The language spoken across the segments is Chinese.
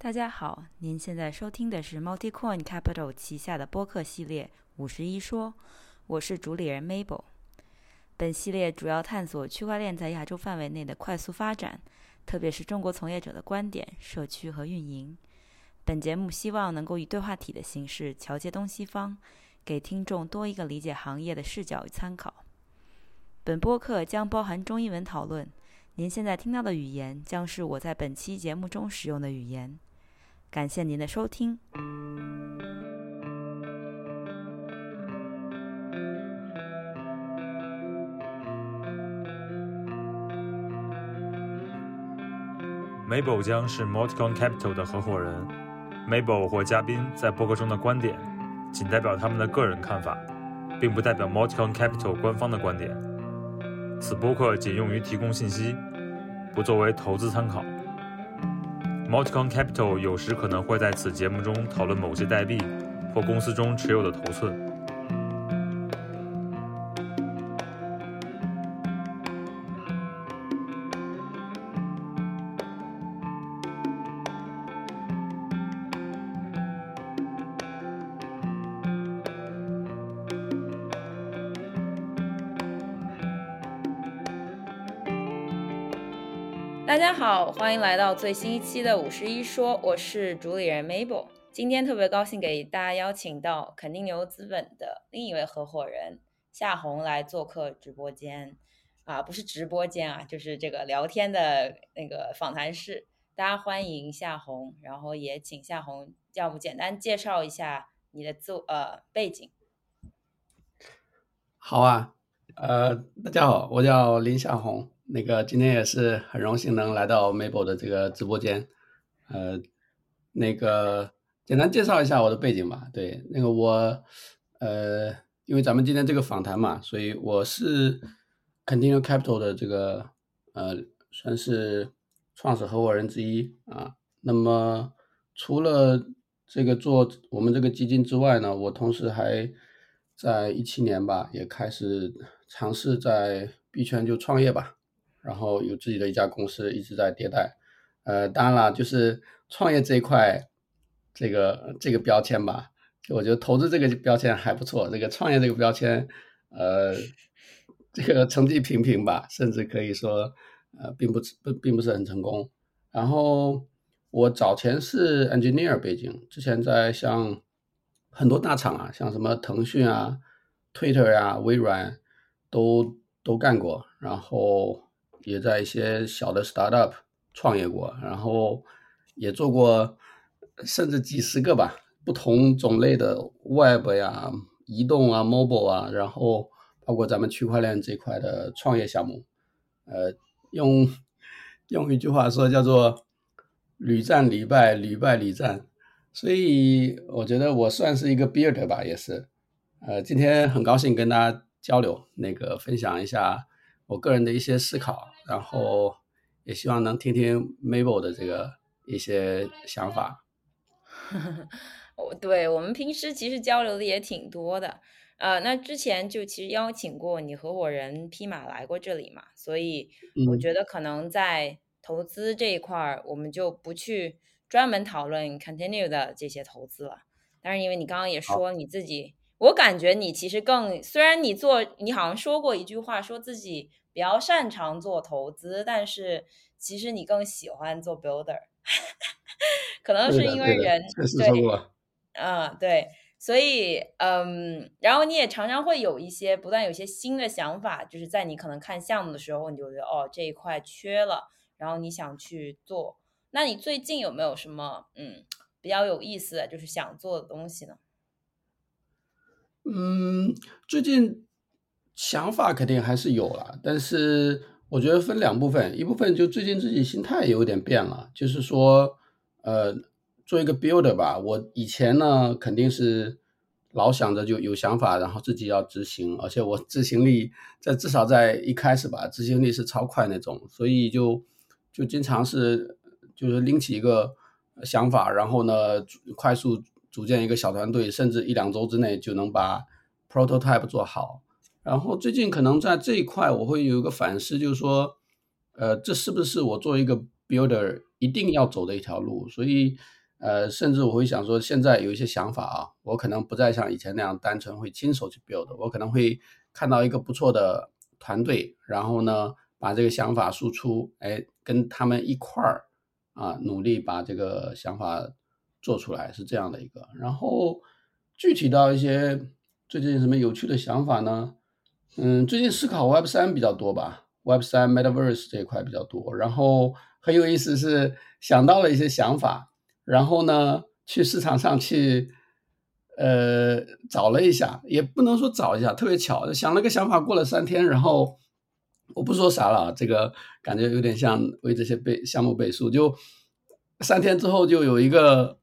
大家好，您现在收听的是 MultiCoin Capital 旗下的播客系列《五十一说》，我是主理人 Mabel。本系列主要探索区块链在亚洲范围内的快速发展，特别是中国从业者的观点、社区和运营。本节目希望能够以对话体的形式桥接东西方，给听众多一个理解行业的视角与参考。本播客将包含中英文讨论。您现在听到的语言将是我在本期节目中使用的语言。感谢您的收听。Mabel 将是 Multicon Capital 的合伙人。Mabel 或嘉宾在播客中的观点，仅代表他们的个人看法，并不代表 Multicon Capital 官方的观点。此播客仅用于提供信息。不作为投资参考。Multicon Capital 有时可能会在此节目中讨论某些代币或公司中持有的头寸。欢迎来到最新一期的五十一说，我是主理人 Mabel。今天特别高兴给大家邀请到肯定牛资本的另一位合伙人夏红来做客直播间啊，不是直播间啊，就是这个聊天的那个访谈室。大家欢迎夏红，然后也请夏红，要不简单介绍一下你的自呃背景。好啊，呃，大家好，我叫林夏红。那个今天也是很荣幸能来到 Mabel 的这个直播间，呃，那个简单介绍一下我的背景吧。对，那个我，呃，因为咱们今天这个访谈嘛，所以我是 Continue Capital 的这个呃，算是创始合伙人之一啊。那么除了这个做我们这个基金之外呢，我同时还在一七年吧，也开始尝试在币圈就创业吧。然后有自己的一家公司一直在迭代，呃，当然了，就是创业这一块，这个这个标签吧，我觉得投资这个标签还不错，这个创业这个标签，呃，这个成绩平平吧，甚至可以说，呃，并不并并不是很成功。然后我早前是 engineer 背景，之前在像很多大厂啊，像什么腾讯啊、Twitter 啊、微软都都干过，然后。也在一些小的 startup 创业过，然后也做过甚至几十个吧，不同种类的 web 呀、移动啊、mobile 啊，然后包括咱们区块链这块的创业项目，呃，用用一句话说叫做屡战屡败，屡败屡战，所以我觉得我算是一个 builder 吧，也是，呃，今天很高兴跟大家交流，那个分享一下。我个人的一些思考，然后也希望能听听 Mabel 的这个一些想法。我对我们平时其实交流的也挺多的，呃，那之前就其实邀请过你合伙人匹马来过这里嘛，所以我觉得可能在投资这一块儿，我们就不去专门讨论 Continue 的这些投资了。但是因为你刚刚也说你自己。我感觉你其实更，虽然你做，你好像说过一句话，说自己比较擅长做投资，但是其实你更喜欢做 builder，可能是因为人对，嗯，对，所以嗯，然后你也常常会有一些不断有一些新的想法，就是在你可能看项目的时候，你就觉得哦这一块缺了，然后你想去做。那你最近有没有什么嗯比较有意思的就是想做的东西呢？嗯，最近想法肯定还是有了，但是我觉得分两部分，一部分就最近自己心态有点变了，就是说，呃，做一个 builder 吧，我以前呢肯定是老想着就有想法，然后自己要执行，而且我执行力在至少在一开始吧，执行力是超快那种，所以就就经常是就是拎起一个想法，然后呢快速。组建一个小团队，甚至一两周之内就能把 prototype 做好。然后最近可能在这一块，我会有一个反思，就是说，呃，这是不是我作为一个 builder 一定要走的一条路，所以呃，甚至我会想说，现在有一些想法啊，我可能不再像以前那样单纯会亲手去 build，我可能会看到一个不错的团队，然后呢，把这个想法输出，哎，跟他们一块儿啊，努力把这个想法做出来，是这样的一个。然后具体到一些最近什么有趣的想法呢？嗯，最近思考 Web 三比较多吧，Web 三 Metaverse 这一块比较多，然后。很有意思，是想到了一些想法，然后呢，去市场上去，呃，找了一下，也不能说找一下，特别巧，想了个想法，过了三天，然后我不说啥了，这个感觉有点像为这些背项目背书，就三天之后就有一个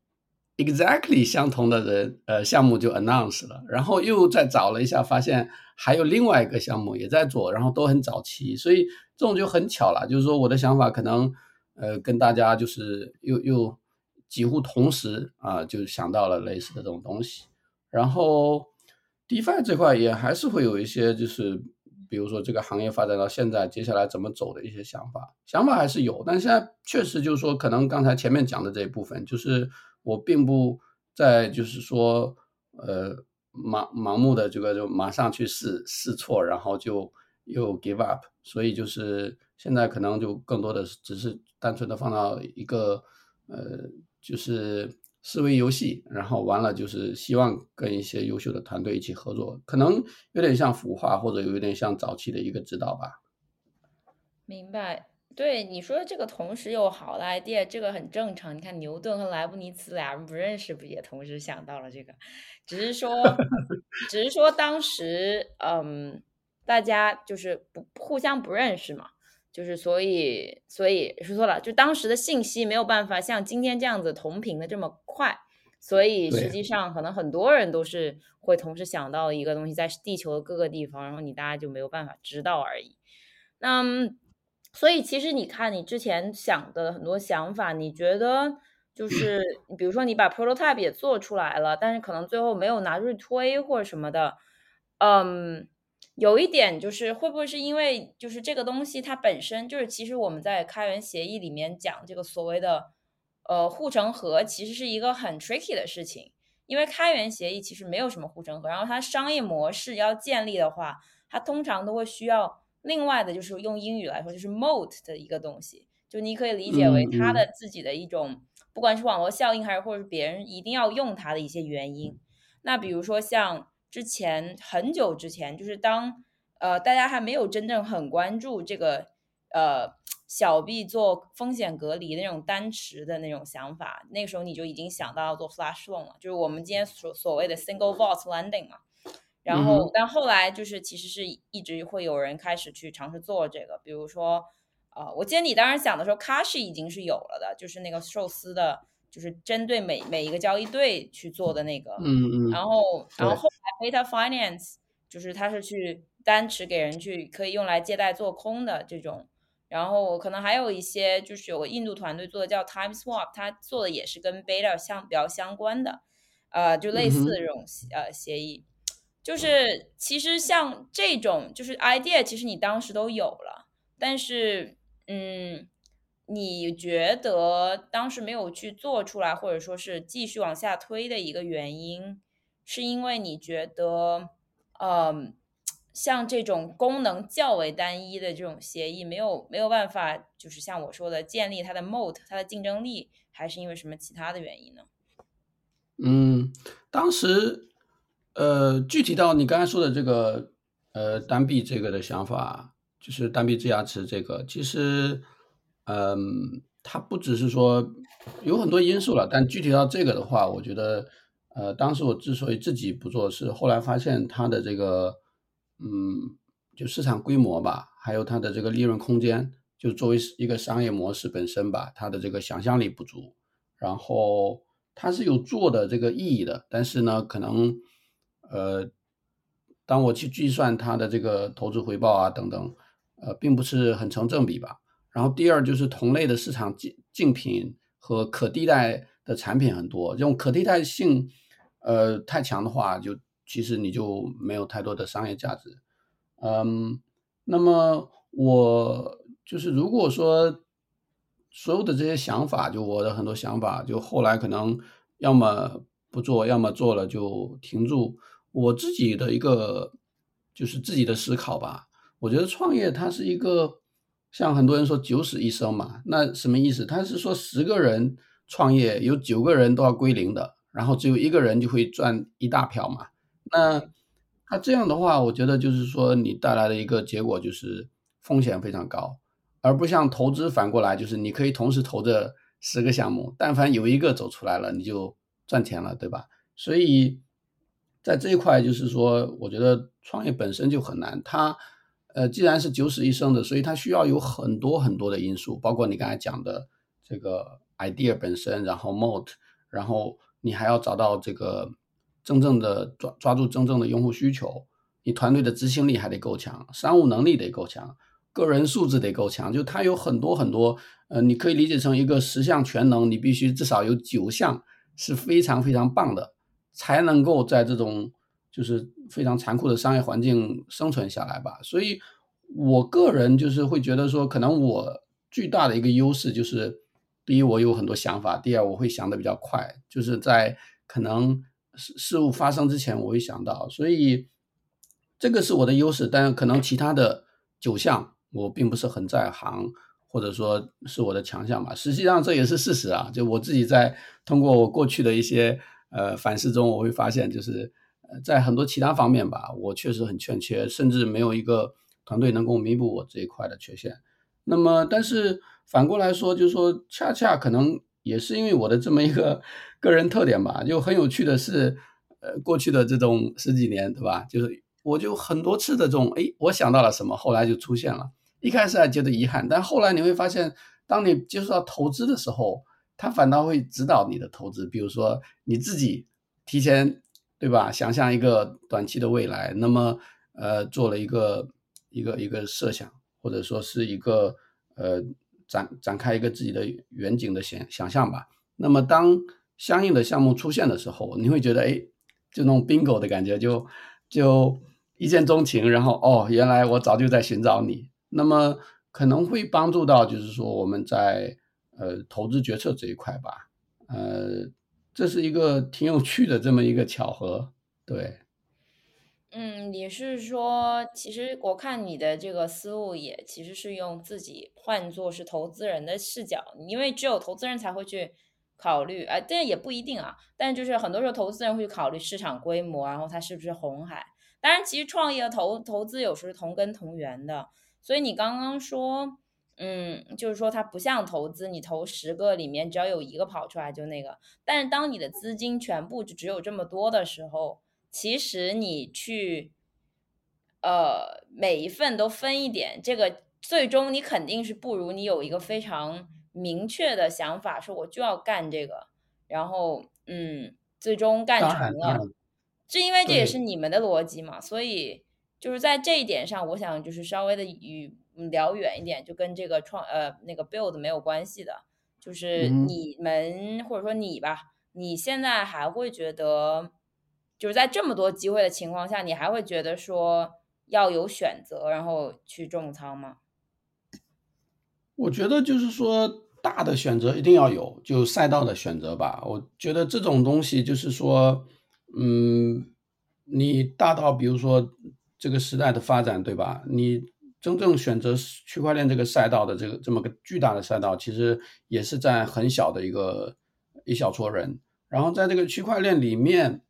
exactly 相同的人，呃，项目就 announce 了，然后又再找了一下，发现还有另外一个项目也在做，然后都很早期，所以这种就很巧了，就是说我的想法可能。呃，跟大家就是又又几乎同时啊，就想到了类似的这种东西。然后，DeFi 这块也还是会有一些，就是比如说这个行业发展到现在，接下来怎么走的一些想法，想法还是有。但现在确实就是说，可能刚才前面讲的这一部分，就是我并不在就是说，呃，盲盲目的这个就马上去试试错，然后就又 give up。所以就是现在可能就更多的只是。单纯的放到一个呃，就是思维游戏，然后完了就是希望跟一些优秀的团队一起合作，可能有点像孵化，或者有点像早期的一个指导吧。明白，对你说这个同时有好的 idea，这个很正常。你看牛顿和莱布尼茨俩人不认识，不也同时想到了这个？只是说，只是说当时嗯，大家就是不互相不认识嘛。就是所以，所以说错了，就当时的信息没有办法像今天这样子同频的这么快，所以实际上可能很多人都是会同时想到一个东西在地球的各个地方，然后你大家就没有办法知道而已。那所以其实你看你之前想的很多想法，你觉得就是比如说你把 prototype 也做出来了，但是可能最后没有拿出去推或者什么的，嗯。有一点就是，会不会是因为就是这个东西它本身就是，其实我们在开源协议里面讲这个所谓的呃护城河，其实是一个很 tricky 的事情。因为开源协议其实没有什么护城河，然后它商业模式要建立的话，它通常都会需要另外的，就是用英语来说就是 moat 的一个东西，就你可以理解为它的自己的一种，不管是网络效应还是或者是别人一定要用它的一些原因。那比如说像。之前很久之前，就是当呃大家还没有真正很关注这个呃小币做风险隔离的那种单池的那种想法，那个时候你就已经想到要做 flash loan 了，就是我们今天所所谓的 single vault lending 嘛。然后，但后来就是其实是一直会有人开始去尝试做这个，比如说呃，我记得你当时想的时候 c a s h 已经是有了的，就是那个寿司的。就是针对每每一个交易对去做的那个，嗯嗯，然后然后后来 Beta Finance 就是它是去单持给人去可以用来借贷做空的这种，然后可能还有一些就是有个印度团队做的叫 Time Swap，它做的也是跟 Beta 相比较相关的，呃，就类似的这种呃协议，就是其实像这种就是 idea，其实你当时都有了，但是嗯。你觉得当时没有去做出来，或者说是继续往下推的一个原因，是因为你觉得，嗯，像这种功能较为单一的这种协议，没有没有办法，就是像我说的建立它的 moat，它的竞争力，还是因为什么其他的原因呢？嗯，当时，呃，具体到你刚才说的这个，呃，单币这个的想法，就是单币质押池这个，其实。嗯，它不只是说有很多因素了，但具体到这个的话，我觉得，呃，当时我之所以自己不做，是后来发现它的这个，嗯，就市场规模吧，还有它的这个利润空间，就作为一个商业模式本身吧，它的这个想象力不足，然后它是有做的这个意义的，但是呢，可能，呃，当我去计算它的这个投资回报啊等等，呃，并不是很成正比吧。然后第二就是同类的市场竞竞品和可替代的产品很多，这种可替代性，呃太强的话，就其实你就没有太多的商业价值。嗯，那么我就是如果说所有的这些想法，就我的很多想法，就后来可能要么不做，要么做了就停住。我自己的一个就是自己的思考吧。我觉得创业它是一个像很多人说九死一生嘛，那什么意思？他是说十个人创业，有九个人都要归零的，然后只有一个人就会赚一大票嘛。那他这样的话，我觉得就是说你带来的一个结果就是风险非常高，而不像投资反过来就是你可以同时投着十个项目，但凡有一个走出来了，你就赚钱了，对吧？所以在这一块就是说，我觉得创业本身就很难，它。呃，既然是九死一生的，所以它需要有很多很多的因素，包括你刚才讲的这个 idea 本身，然后 mode，然后你还要找到这个真正的抓抓住真正的用户需求，你团队的执行力还得够强，商务能力得够强，个人素质得够强，就它有很多很多，呃，你可以理解成一个十项全能，你必须至少有九项是非常非常棒的，才能够在这种。就是非常残酷的商业环境生存下来吧，所以我个人就是会觉得说，可能我巨大的一个优势就是，第一我有很多想法，第二我会想的比较快，就是在可能事事物发生之前我会想到，所以这个是我的优势，但可能其他的九项我并不是很在行，或者说是我的强项吧。实际上这也是事实啊，就我自己在通过我过去的一些呃反思中，我会发现就是。在很多其他方面吧，我确实很欠缺，甚至没有一个团队能够弥补我这一块的缺陷。那么，但是反过来说，就是说，恰恰可能也是因为我的这么一个个人特点吧。就很有趣的是，呃，过去的这种十几年，对吧？就是我就很多次的这种，哎，我想到了什么，后来就出现了。一开始还觉得遗憾，但后来你会发现，当你接触到投资的时候，他反倒会指导你的投资。比如说，你自己提前。对吧？想象一个短期的未来，那么呃，做了一个一个一个设想，或者说是一个呃展展开一个自己的远景的想想象吧。那么当相应的项目出现的时候，你会觉得哎，就那种 bingo 的感觉，就就一见钟情。然后哦，原来我早就在寻找你。那么可能会帮助到，就是说我们在呃投资决策这一块吧，呃。这是一个 挺有趣的这么一个巧合，对。嗯，你是说，其实我看你的这个思路也其实是用自己换作是投资人的视角，因为只有投资人才会去考虑，哎，但也不一定啊。但就是很多时候投资人会去考虑市场规模，然后它是不是红海。当然，其实创业投投资有时是同根同源的，所以你刚刚说。嗯，就是说它不像投资，你投十个里面只要有一个跑出来就那个。但是当你的资金全部就只有这么多的时候，其实你去，呃，每一份都分一点，这个最终你肯定是不如你有一个非常明确的想法，说我就要干这个，然后嗯，最终干成了。是因为这也是你们的逻辑嘛，所以就是在这一点上，我想就是稍微的与。聊远一点，就跟这个创呃那个 build 没有关系的，就是你们或者说你吧，你现在还会觉得，就是在这么多机会的情况下，你还会觉得说要有选择，然后去重仓吗？我觉得就是说大的选择一定要有，就赛道的选择吧。我觉得这种东西就是说，嗯，你大到比如说这个时代的发展，对吧？你。真正选择区块链这个赛道的这个这么个巨大的赛道，其实也是在很小的一个一小撮人。然后在这个区块链里面，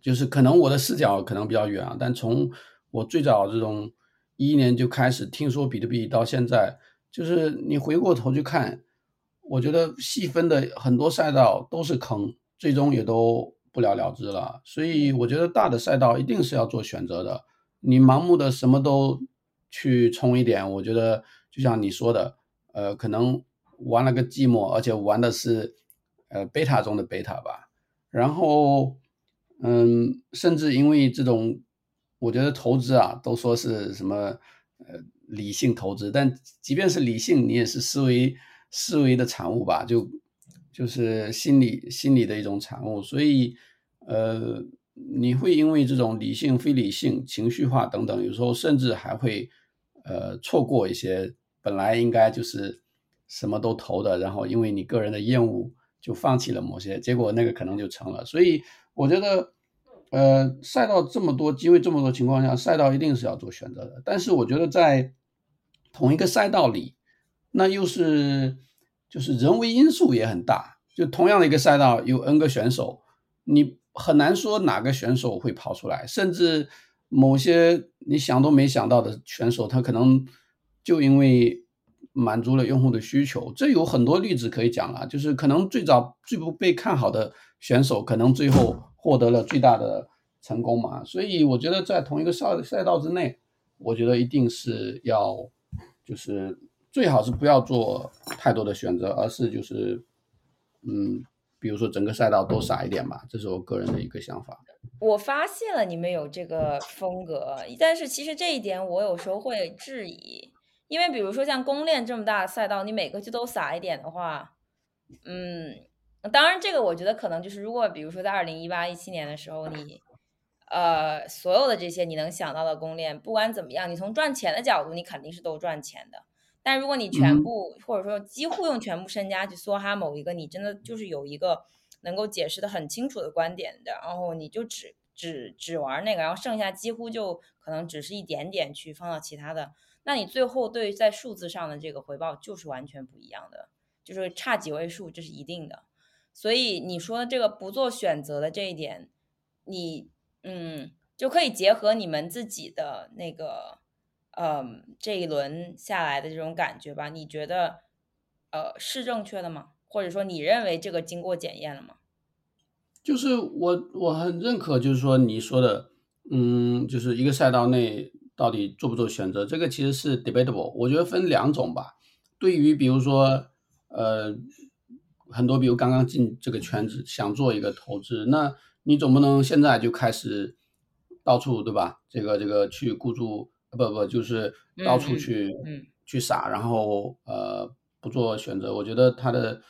就是可能我的视角可能比较远啊，但从我最早这种一一年就开始听说比特币到现在，就是你回过头去看，我觉得细分的很多赛道都是坑，最终也都不了了之了。所以我觉得大的赛道一定是要做选择的，你盲目的什么都。去冲一点，我觉得就像你说的，呃，可能玩了个寂寞，而且玩的是呃贝塔中的贝塔吧。然后，嗯，甚至因为这种，我觉得投资啊，都说是什么呃理性投资，但即便是理性，你也是思维思维的产物吧，就就是心理心理的一种产物。所以，呃，你会因为这种理性、非理性、情绪化等等，有时候甚至还会。呃，错过一些本来应该就是什么都投的，然后因为你个人的厌恶就放弃了某些，结果那个可能就成了。所以我觉得，呃，赛道这么多，机会这么多情况下，赛道一定是要做选择的。但是我觉得在同一个赛道里，那又是就是人为因素也很大。就同样的一个赛道，有 N 个选手，你很难说哪个选手会跑出来，甚至某些你想都没想到的选手，他可能就因为满足了用户的需求，这有很多例子可以讲啊。就是可能最早最不被看好的选手，可能最后获得了最大的成功嘛。所以我觉得在同一个赛赛道之内，我觉得一定是要，就是最好是不要做太多的选择，而是就是。嗯，比如说整个赛道都撒一点吧，这是我个人的一个想法。我发现了你们有这个风格，但是其实这一点我有时候会质疑，因为比如说像公链这么大的赛道，你每个就都撒一点的话，嗯，当然这个我觉得可能就是如果比如说在二零一八一七年的时候，你呃所有的这些你能想到的公链，不管怎么样，你从赚钱的角度，你肯定是都赚钱的。但如果你全部或者说几乎用全部身家去梭哈某一个，你真的就是有一个能够解释的很清楚的观点的，然后你就只只只玩那个，然后剩下几乎就可能只是一点点去放到其他的，那你最后对在数字上的这个回报就是完全不一样的，就是差几位数，这是一定的。所以你说的这个不做选择的这一点，你嗯就可以结合你们自己的那个。嗯，这一轮下来的这种感觉吧，你觉得，呃，是正确的吗？或者说，你认为这个经过检验了吗？就是我我很认可，就是说你说的，嗯，就是一个赛道内到底做不做选择，这个其实是 debatable。我觉得分两种吧。对于比如说，呃，很多比如刚刚进这个圈子想做一个投资，那你总不能现在就开始到处对吧？这个这个去孤注。不不，就是到处去去撒，然后呃不做选择。我觉得他的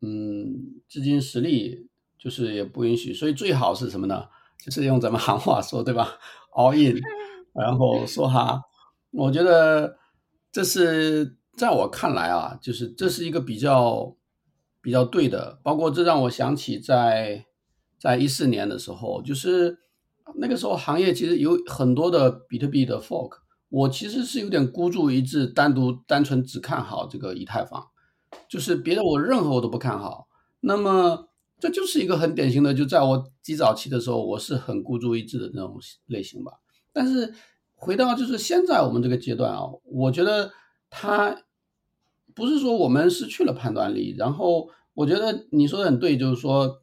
嗯资金实力就是也不允许，所以最好是什么呢？就是用咱们行话说，对吧？All in，然后说哈，我觉得这是在我看来啊，就是这是一个比较比较对的。包括这让我想起在在一四年的时候，就是那个时候行业其实有很多的比特币的 fork。我其实是有点孤注一掷，单独单纯只看好这个以太坊，就是别的我任何我都不看好。那么这就是一个很典型的，就在我极早期的时候，我是很孤注一掷的那种类型吧。但是回到就是现在我们这个阶段啊，我觉得它不是说我们失去了判断力，然后我觉得你说的很对，就是说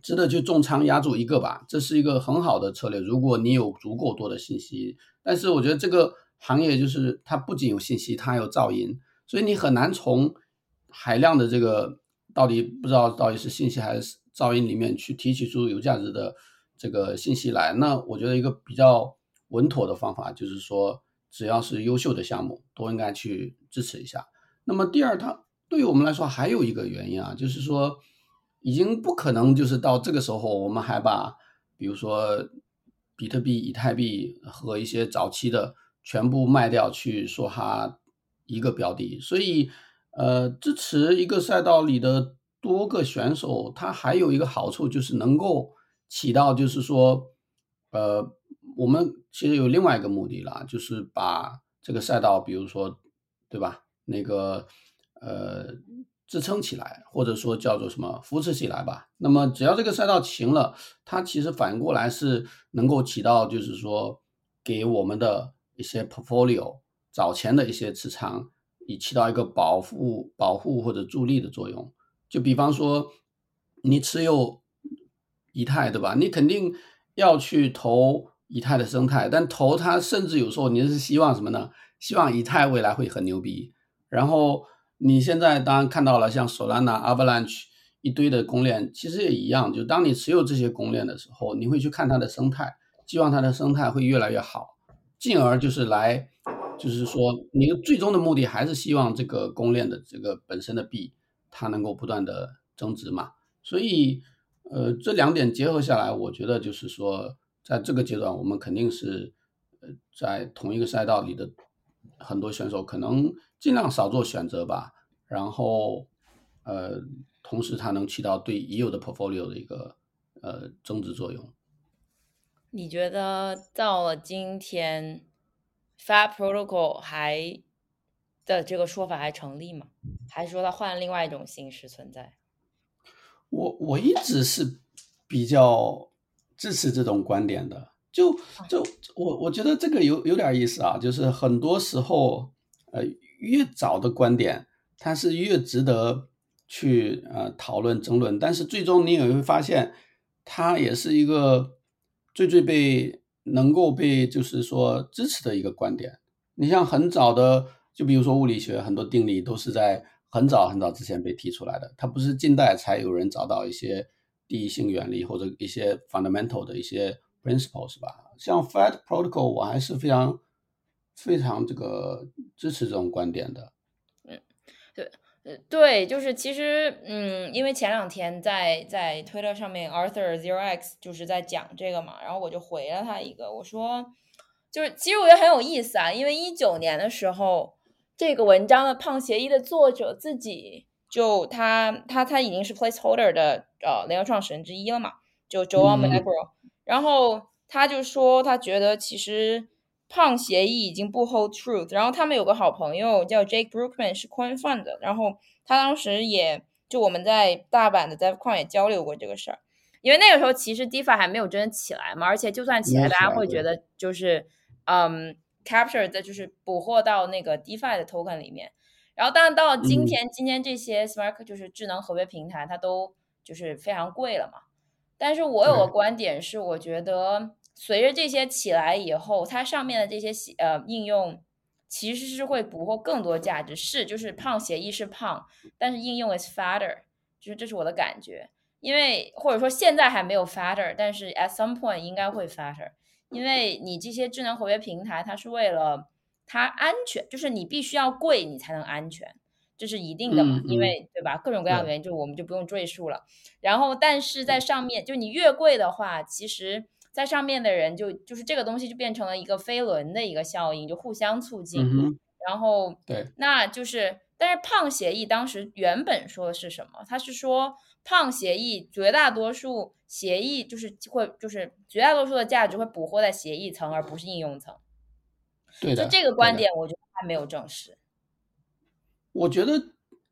值得去重仓压住一个吧，这是一个很好的策略。如果你有足够多的信息。但是我觉得这个行业就是它不仅有信息，它还有噪音，所以你很难从海量的这个到底不知道到底是信息还是噪音里面去提取出有价值的这个信息来。那我觉得一个比较稳妥的方法就是说，只要是优秀的项目都应该去支持一下。那么第二，它对于我们来说还有一个原因啊，就是说已经不可能就是到这个时候我们还把比如说。比特币、以太币和一些早期的全部卖掉去说哈一个标的，所以呃支持一个赛道里的多个选手，它还有一个好处就是能够起到就是说呃我们其实有另外一个目的啦，就是把这个赛道，比如说对吧那个呃。支撑起来，或者说叫做什么扶持起来吧。那么只要这个赛道行了，它其实反过来是能够起到，就是说给我们的一些 portfolio 早前的一些持仓，以起到一个保护、保护或者助力的作用。就比方说，你持有以太，对吧？你肯定要去投以太的生态，但投它甚至有时候你是希望什么呢？希望以太未来会很牛逼，然后。你现在当然看到了，像 Solana、Avalanche 一堆的公链，其实也一样。就当你持有这些公链的时候，你会去看它的生态，希望它的生态会越来越好，进而就是来，就是说你的最终的目的还是希望这个公链的这个本身的币它能够不断的增值嘛。所以，呃，这两点结合下来，我觉得就是说，在这个阶段，我们肯定是，呃，在同一个赛道里的很多选手可能。尽量少做选择吧，然后呃，同时它能起到对已有的 portfolio 的一个呃增值作用。你觉得到了今天，Fat Protocol 还的这个说法还成立吗？还是说它换了另外一种形式存在？我我一直是比较支持这种观点的。就就我我觉得这个有有点意思啊，就是很多时候，呃，越早的观点，它是越值得去呃讨论争论，但是最终你也会发现，它也是一个最最被能够被就是说支持的一个观点。你像很早的，就比如说物理学很多定理都是在很早很早之前被提出来的，它不是近代才有人找到一些第一性原理或者一些 fundamental 的一些。principle 是吧？像 Fat Protocol，我还是非常非常这个支持这种观点的。嗯，对，呃，对，就是其实，嗯，因为前两天在在 Twitter 上面，Arthur Zero X 就是在讲这个嘛，然后我就回了他一个，我说，就是其实我觉得很有意思啊，因为一九年的时候，这个文章的胖协议的作者自己就他他他已经是 placeholder 的呃联合创始人之一了嘛，就 Joel Magro。然后他就说，他觉得其实胖协议已经不 hold truth。然后他们有个好朋友叫 Jake Brookman，是 Coin Fund 的。然后他当时也就我们在大阪的在矿也交流过这个事儿，因为那个时候其实 DeFi 还没有真的起来嘛，而且就算起来，大家会觉得就是嗯 capture 的就是捕获到那个 DeFi 的 token 里面。然后当然到今天，今天这些 smart 就是智能合约平台，它都就是非常贵了嘛。但是我有个观点是，我觉得随着这些起来以后，它上面的这些呃应用其实是会捕获更多价值。是，就是胖协议是胖，但是应用 is fatter，就是这是我的感觉。因为或者说现在还没有 fatter，但是 at some point 应该会 fatter。因为你这些智能合约平台，它是为了它安全，就是你必须要贵，你才能安全。这是一定的嘛？因为对吧？各种各样的原因，就我们就不用赘述了。然后，但是在上面，就你越贵的话，其实在上面的人就就是这个东西就变成了一个飞轮的一个效应，就互相促进。然后，对，那就是，但是胖协议当时原本说的是什么？他是说胖协议绝大多数协议就是会就是绝大多数的价值会捕获在协议层，而不是应用层。对的，就这个观点，我觉得还没有证实。我觉得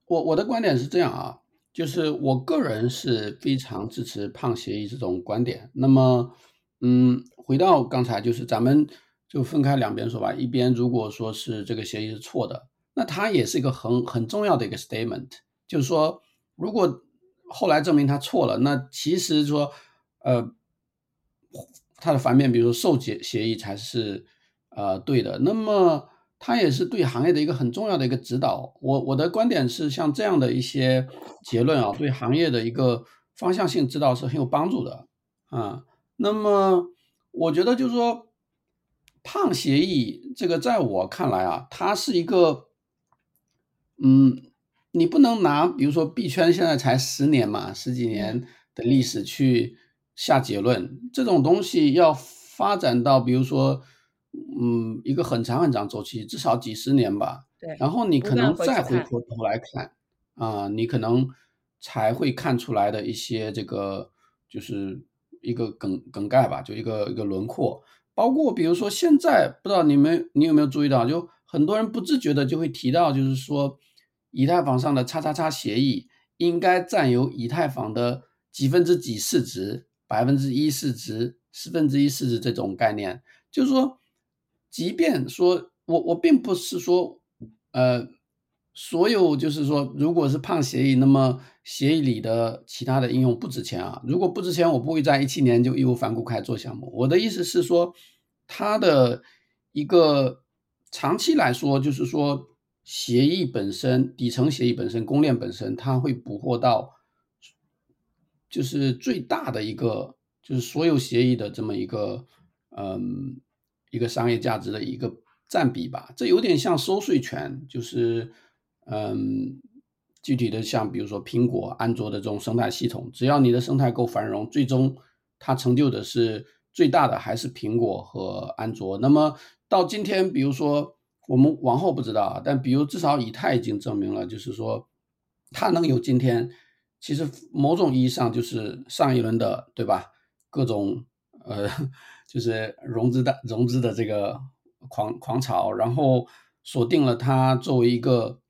我我的观点是这样啊，就是我个人是非常支持胖协议这种观点。那么，嗯，回到刚才，就是咱们就分开两边说吧。一边如果说是这个协议是错的，那它也是一个很很重要的一个 statement，就是说，如果后来证明它错了，那其实说，呃，它的反面，比如说受解协议才是呃对的。那么。它也是对行业的一个很重要的一个指导。我我的观点是，像这样的一些结论啊，对行业的一个方向性指导是很有帮助的啊。那么，我觉得就是说，胖协议这个，在我看来啊，它是一个，嗯，你不能拿比如说币圈现在才十年嘛，十几年的历史去下结论。这种东西要发展到比如说。嗯，一个很长很长周期，至少几十年吧。对，然后你可能再回过头来看，啊，你可能才会看出来的一些这个，就是一个梗梗概吧，就一个一个轮廓。包括比如说现在，不知道你们你有没有注意到，就很多人不自觉的就会提到，就是说以太坊上的叉叉叉协议应该占有以太坊的几分之几市值，百分之一市值，四分之一市值这种概念，就是说。即便说我我并不是说，呃，所有就是说，如果是胖协议，那么协议里的其他的应用不值钱啊。如果不值钱，我不会在一七年就义无反顾开始做项目。我的意思是说，它的一个长期来说，就是说协议本身、底层协议本身、公链本身，它会捕获到，就是最大的一个，就是所有协议的这么一个，嗯。一个商业价值的一个占比吧，这有点像收税权，就是，嗯，具体的像比如说苹果、安卓的这种生态系统，只要你的生态够繁荣，最终它成就的是最大的还是苹果和安卓。那么到今天，比如说我们往后不知道啊，但比如至少以太已经证明了，就是说它能有今天，其实某种意义上就是上一轮的，对吧？各种呃，就是融资的融资的这个狂狂潮，然后锁定了它作为一个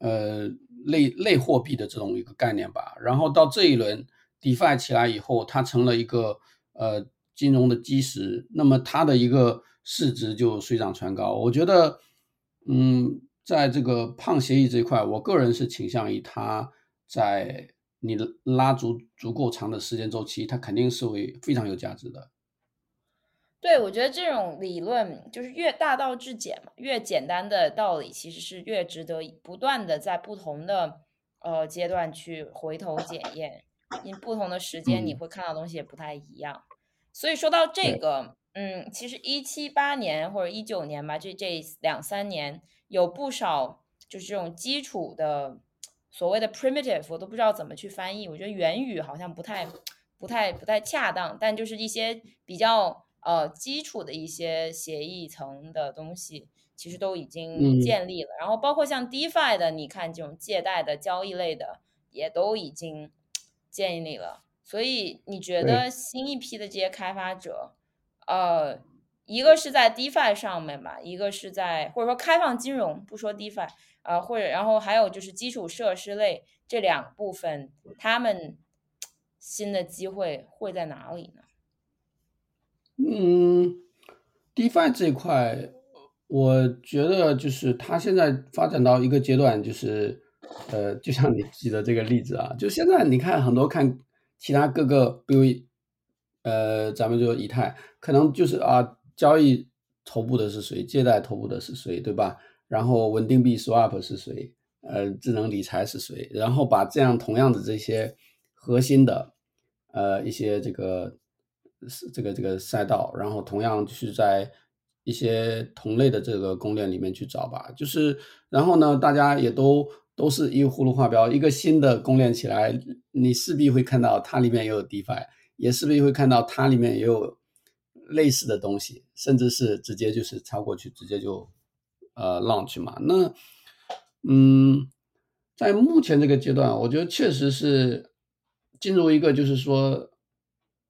呃类类货币的这种一个概念吧。然后到这一轮 DeFi 起来以后，它成了一个呃金融的基石，那么它的一个市值就水涨船高。我觉得，嗯。在这个胖协议这一块，我个人是倾向于它在你拉足足够长的时间周期，它肯定是会非常有价值的。对，我觉得这种理论就是越大道至简嘛，越简单的道理其实是越值得不断的在不同的呃阶段去回头检验，因不同的时间你会看到东西也不太一样。所以说到这个，嗯，其实一七八年或者一九年吧，这这两三年。有不少就是这种基础的所谓的 primitive，我都不知道怎么去翻译。我觉得原语好像不太、不太、不太恰当，但就是一些比较呃基础的一些协议层的东西，其实都已经建立了。然后包括像 DeFi 的，你看这种借贷的交易类的，也都已经建立了。所以你觉得新一批的这些开发者，呃？一个是在 DeFi 上面吧，一个是在或者说开放金融，不说 DeFi，啊，或者然后还有就是基础设施类这两部分，他们新的机会会在哪里呢？嗯，DeFi 这一块，我觉得就是它现在发展到一个阶段，就是呃，就像你举的这个例子啊，就现在你看很多看其他各个，比如呃，咱们就以太，可能就是啊。交易头部的是谁？借贷头部的是谁？对吧？然后稳定币 swap 是谁？呃，智能理财是谁？然后把这样同样的这些核心的呃一些这个是这个这个赛道，然后同样是在一些同类的这个公链里面去找吧。就是然后呢，大家也都都是一葫芦画标，一个新的公链起来，你势必会看到它里面也有 DeFi，也势必会看到它里面也有。类似的东西，甚至是直接就是超过去，直接就呃 launch 嘛。那嗯，在目前这个阶段，我觉得确实是进入一个就是说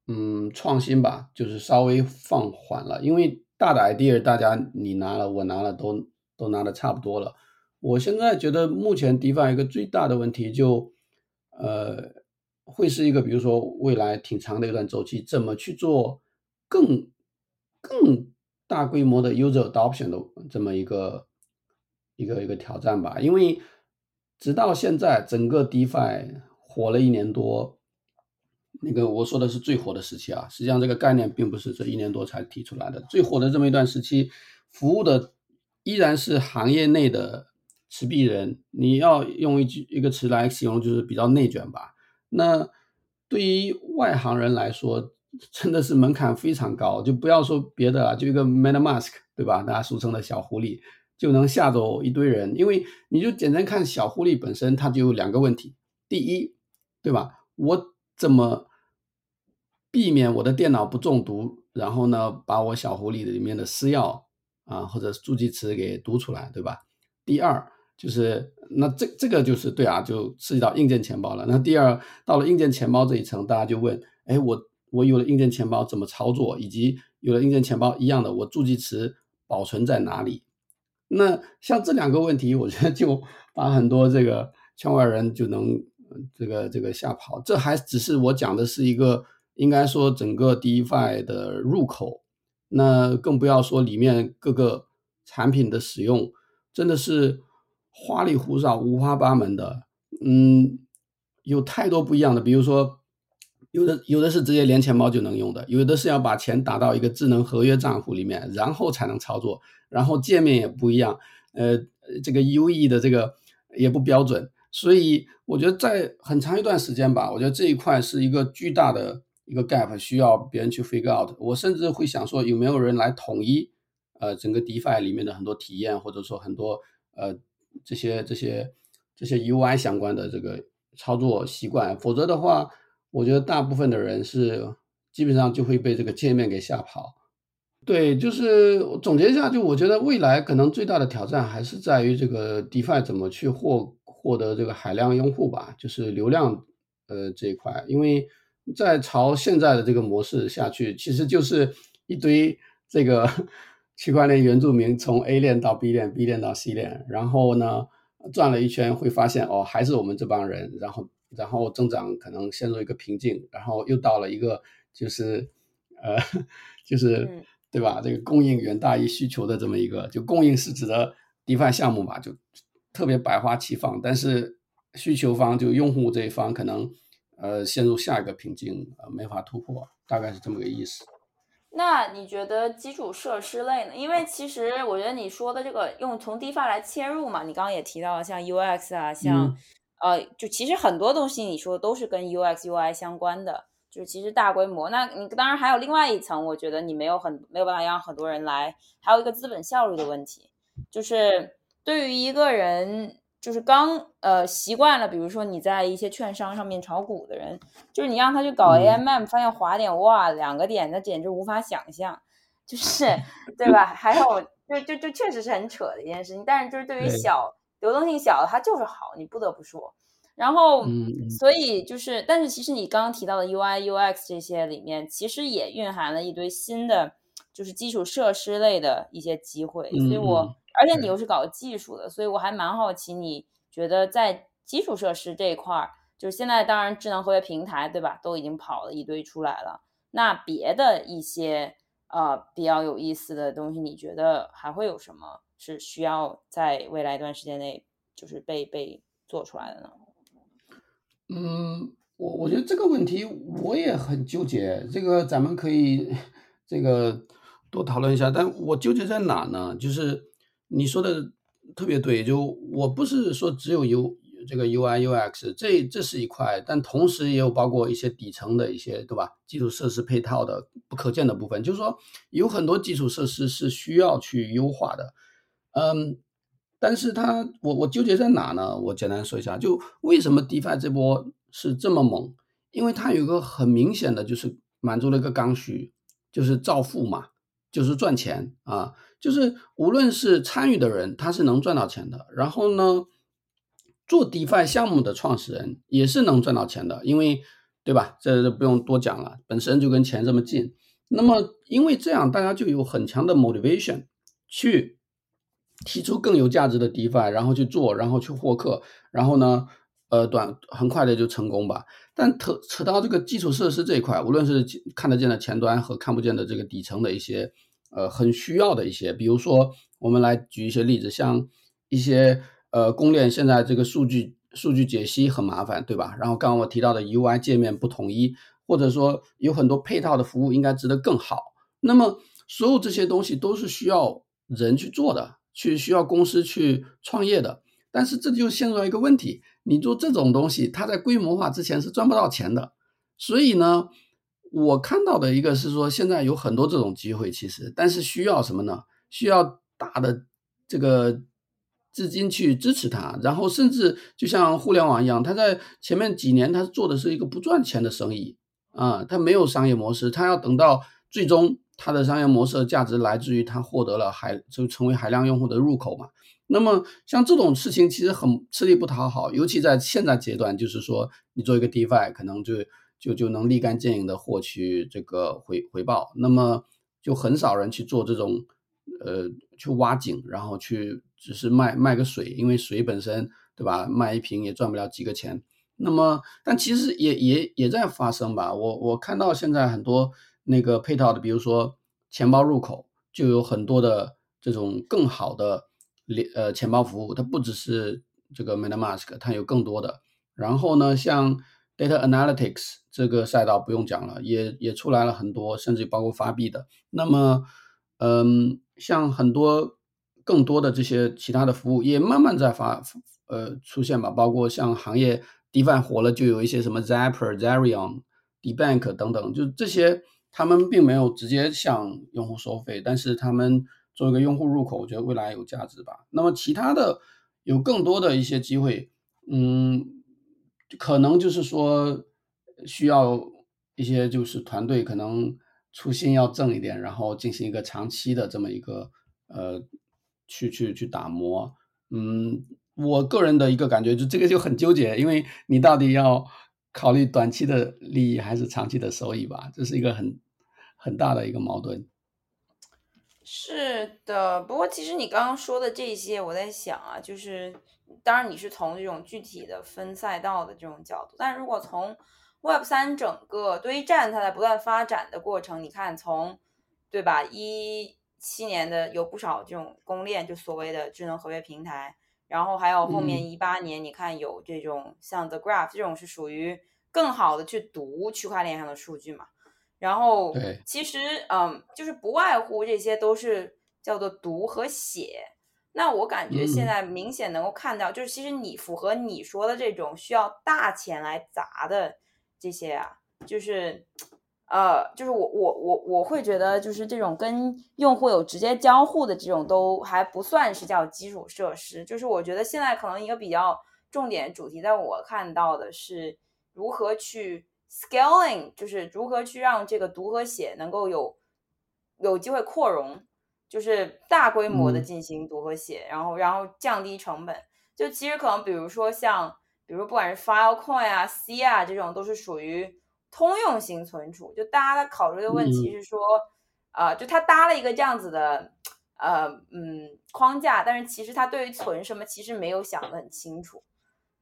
嗯创新吧，就是稍微放缓了。因为大的 idea 大家你拿了，我拿了，都都拿的差不多了。我现在觉得目前 DeFi 一个最大的问题就呃会是一个，比如说未来挺长的一段周期，怎么去做？更更大规模的 user adoption 的这么一个一个一个挑战吧，因为直到现在整个 DeFi 火了一年多，那个我说的是最火的时期啊，实际上这个概念并不是这一年多才提出来的，最火的这么一段时期，服务的依然是行业内的持币人，你要用一句一个词来形容，就是比较内卷吧。那对于外行人来说，真的是门槛非常高，就不要说别的了，就一个 MetaMask，对吧？大家俗称的小狐狸，就能吓走一堆人。因为你就简单看小狐狸本身，它就有两个问题：第一，对吧？我这么避免我的电脑不中毒？然后呢，把我小狐狸里面的私钥啊或者助记词给读出来，对吧？第二，就是那这这个就是对啊，就涉及到硬件钱包了。那第二，到了硬件钱包这一层，大家就问：哎，我。我有了硬件钱包怎么操作，以及有了硬件钱包一样的，我助记词保存在哪里？那像这两个问题，我觉得就把很多这个圈外人就能这个这个吓跑。这还只是我讲的是一个应该说整个 DeFi 的入口，那更不要说里面各个产品的使用，真的是花里胡哨、五花八门的。嗯，有太多不一样的，比如说。有的有的是直接连钱包就能用的，有的是要把钱打到一个智能合约账户里面，然后才能操作，然后界面也不一样，呃，这个 UE 的这个也不标准，所以我觉得在很长一段时间吧，我觉得这一块是一个巨大的一个 gap，需要别人去 figure out。我甚至会想说，有没有人来统一呃整个 DeFi 里面的很多体验，或者说很多呃这些这些这些 UI 相关的这个操作习惯，否则的话。我觉得大部分的人是基本上就会被这个界面给吓跑。对，就是总结一下，就我觉得未来可能最大的挑战还是在于这个 DeFi 怎么去获获得这个海量用户吧，就是流量呃这一块，因为在朝现在的这个模式下去，其实就是一堆这个 区块链原住民从 A 链到 B 链，B 链到 C 链，然后呢转了一圈会发现哦还是我们这帮人，然后然后增长可能陷入一个瓶颈，然后又到了一个就是呃就是对吧？这个供应远大于需求的这么一个，就供应是指的 DeFi 项目嘛，就特别百花齐放，但是需求方就用户这一方可能。呃，陷入下一个瓶颈，呃，没法突破，大概是这么个意思。那你觉得基础设施类呢？因为其实我觉得你说的这个用从 DeFi 来切入嘛，你刚刚也提到了像 UX 啊，像呃，就其实很多东西你说的都是跟 UX UI 相关的，就是其实大规模。那你当然还有另外一层，我觉得你没有很没有办法让很多人来，还有一个资本效率的问题，就是对于一个人。就是刚呃习惯了，比如说你在一些券商上面炒股的人，就是你让他去搞 AMM，发现滑点哇两个点，那简直无法想象，就是 对吧？还有就就就确实是很扯的一件事情，但是就是对于小流动性小的，它就是好，你不得不说。然后所以就是，但是其实你刚刚提到的 UI UX 这些里面，其实也蕴含了一堆新的，就是基础设施类的一些机会，所以我。而且你又是搞技术的，所以我还蛮好奇，你觉得在基础设施这一块儿，就是现在当然智能合约平台，对吧？都已经跑了一堆出来了。那别的一些呃比较有意思的东西，你觉得还会有什么是需要在未来一段时间内就是被被做出来的呢？嗯，我我觉得这个问题我也很纠结，这个咱们可以 这个多讨论一下。但我纠结在哪呢？就是。你说的特别对，就我不是说只有 U 这个 UI UX 这这是一块，但同时也有包括一些底层的一些，对吧？基础设施配套的不可见的部分，就是说有很多基础设施是需要去优化的，嗯，但是它我我纠结在哪呢？我简单说一下，就为什么 DeFi 这波是这么猛？因为它有个很明显的就是满足了一个刚需，就是造富嘛。就是赚钱啊，就是无论是参与的人，他是能赚到钱的。然后呢，做 DeFi 项目的创始人也是能赚到钱的，因为对吧？这不用多讲了，本身就跟钱这么近。那么因为这样，大家就有很强的 motivation 去提出更有价值的 DeFi，然后去做，然后去获客，然后呢，呃，短很快的就成功吧。但扯扯到这个基础设施这一块，无论是看得见的前端和看不见的这个底层的一些，呃，很需要的一些，比如说我们来举一些例子，像一些呃公链现在这个数据数据解析很麻烦，对吧？然后刚刚我提到的 UI 界面不统一，或者说有很多配套的服务应该值得更好，那么所有这些东西都是需要人去做的，去需要公司去创业的。但是这就陷入了一个问题，你做这种东西，它在规模化之前是赚不到钱的。所以呢，我看到的一个是说，现在有很多这种机会，其实，但是需要什么呢？需要大的这个资金去支持它，然后甚至就像互联网一样，它在前面几年它做的是一个不赚钱的生意啊，它没有商业模式，它要等到最终它的商业模式的价值来自于它获得了海就成为海量用户的入口嘛。那么像这种事情其实很吃力不讨好，尤其在现在阶段，就是说你做一个 DeFi，可能就就就能立竿见影的获取这个回回报。那么就很少人去做这种，呃，去挖井，然后去只是卖卖个水，因为水本身对吧，卖一瓶也赚不了几个钱。那么但其实也也也在发生吧，我我看到现在很多那个配套的，比如说钱包入口，就有很多的这种更好的。呃，钱包服务它不只是这个 MetaMask，它有更多的。然后呢，像 Data Analytics 这个赛道不用讲了，也也出来了很多，甚至包括发币的。那么，嗯，像很多更多的这些其他的服务也慢慢在发呃出现吧。包括像行业 DeFi 火了，就有一些什么 Zapper、Zerion、DeBank 等等，就这些他们并没有直接向用户收费，但是他们。做一个用户入口，我觉得未来有价值吧。那么其他的有更多的一些机会，嗯，可能就是说需要一些就是团队可能初心要正一点，然后进行一个长期的这么一个呃去去去打磨。嗯，我个人的一个感觉，就这个就很纠结，因为你到底要考虑短期的利益还是长期的收益吧？这是一个很很大的一个矛盾。是的，不过其实你刚刚说的这些，我在想啊，就是当然你是从这种具体的分赛道的这种角度，但如果从 Web 三整个堆栈它在不断发展的过程，你看从对吧？一七年的有不少这种公链，就所谓的智能合约平台，然后还有后面一八年，你看有这种像 The Graph 这种是属于更好的去读区块链上的数据嘛？然后其实嗯，就是不外乎这些都是叫做读和写。那我感觉现在明显能够看到，就是其实你符合你说的这种需要大钱来砸的这些啊，就是。呃，就是我我我我会觉得，就是这种跟用户有直接交互的这种都还不算是叫基础设施。就是我觉得现在可能一个比较重点主题，在我看到的是如何去 scaling，就是如何去让这个读和写能够有有机会扩容，就是大规模的进行读和写，然后然后降低成本。就其实可能比如说像，比如不管是 Filecoin 啊、C 啊这种，都是属于。通用型存储，就大家在考虑的问题是说，呃，就它搭了一个这样子的，呃，嗯，框架，但是其实它对于存什么其实没有想得很清楚。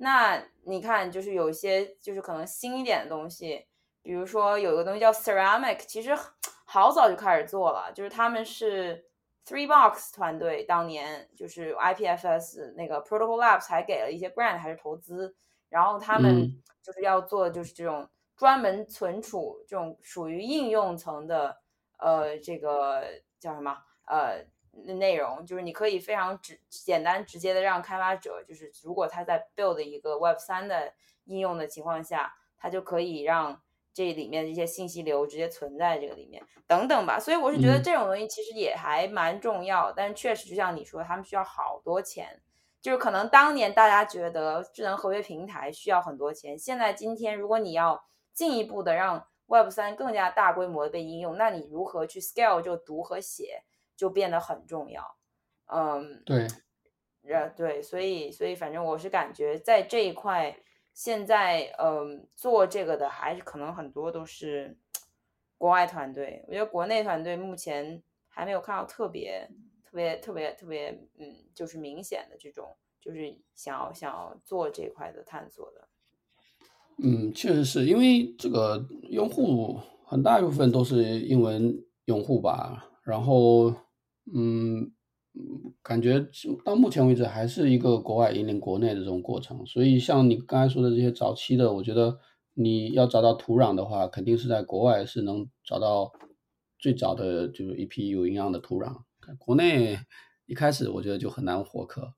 那你看，就是有一些就是可能新一点的东西，比如说有一个东西叫 Ceramic，其实好早就开始做了，就是他们是 Three Box 团队当年就是 IPFS 那个 Protocol Labs 还给了一些 grant 还是投资，然后他们就是要做就是这种。专门存储这种属于应用层的，呃，这个叫什么？呃，内容就是你可以非常直简单直接的让开发者，就是如果他在 build 一个 Web 三的应用的情况下，他就可以让这里面的一些信息流直接存在这个里面，等等吧。所以我是觉得这种东西其实也还蛮重要，但确实就像你说，他们需要好多钱。就是可能当年大家觉得智能合约平台需要很多钱，现在今天如果你要进一步的让 Web 三更加大规模的被应用，那你如何去 scale 就读和写就变得很重要。嗯，对，呃，对，所以，所以反正我是感觉在这一块，现在嗯做这个的还是可能很多都是国外团队。我觉得国内团队目前还没有看到特别特别特别特别嗯，就是明显的这种就是想要想要做这块的探索的。嗯，确实是因为这个用户很大一部分都是英文用户吧，然后嗯，感觉到目前为止还是一个国外引领国内的这种过程。所以像你刚才说的这些早期的，我觉得你要找到土壤的话，肯定是在国外是能找到最早的就是一批有营养的土壤。国内一开始我觉得就很难获客。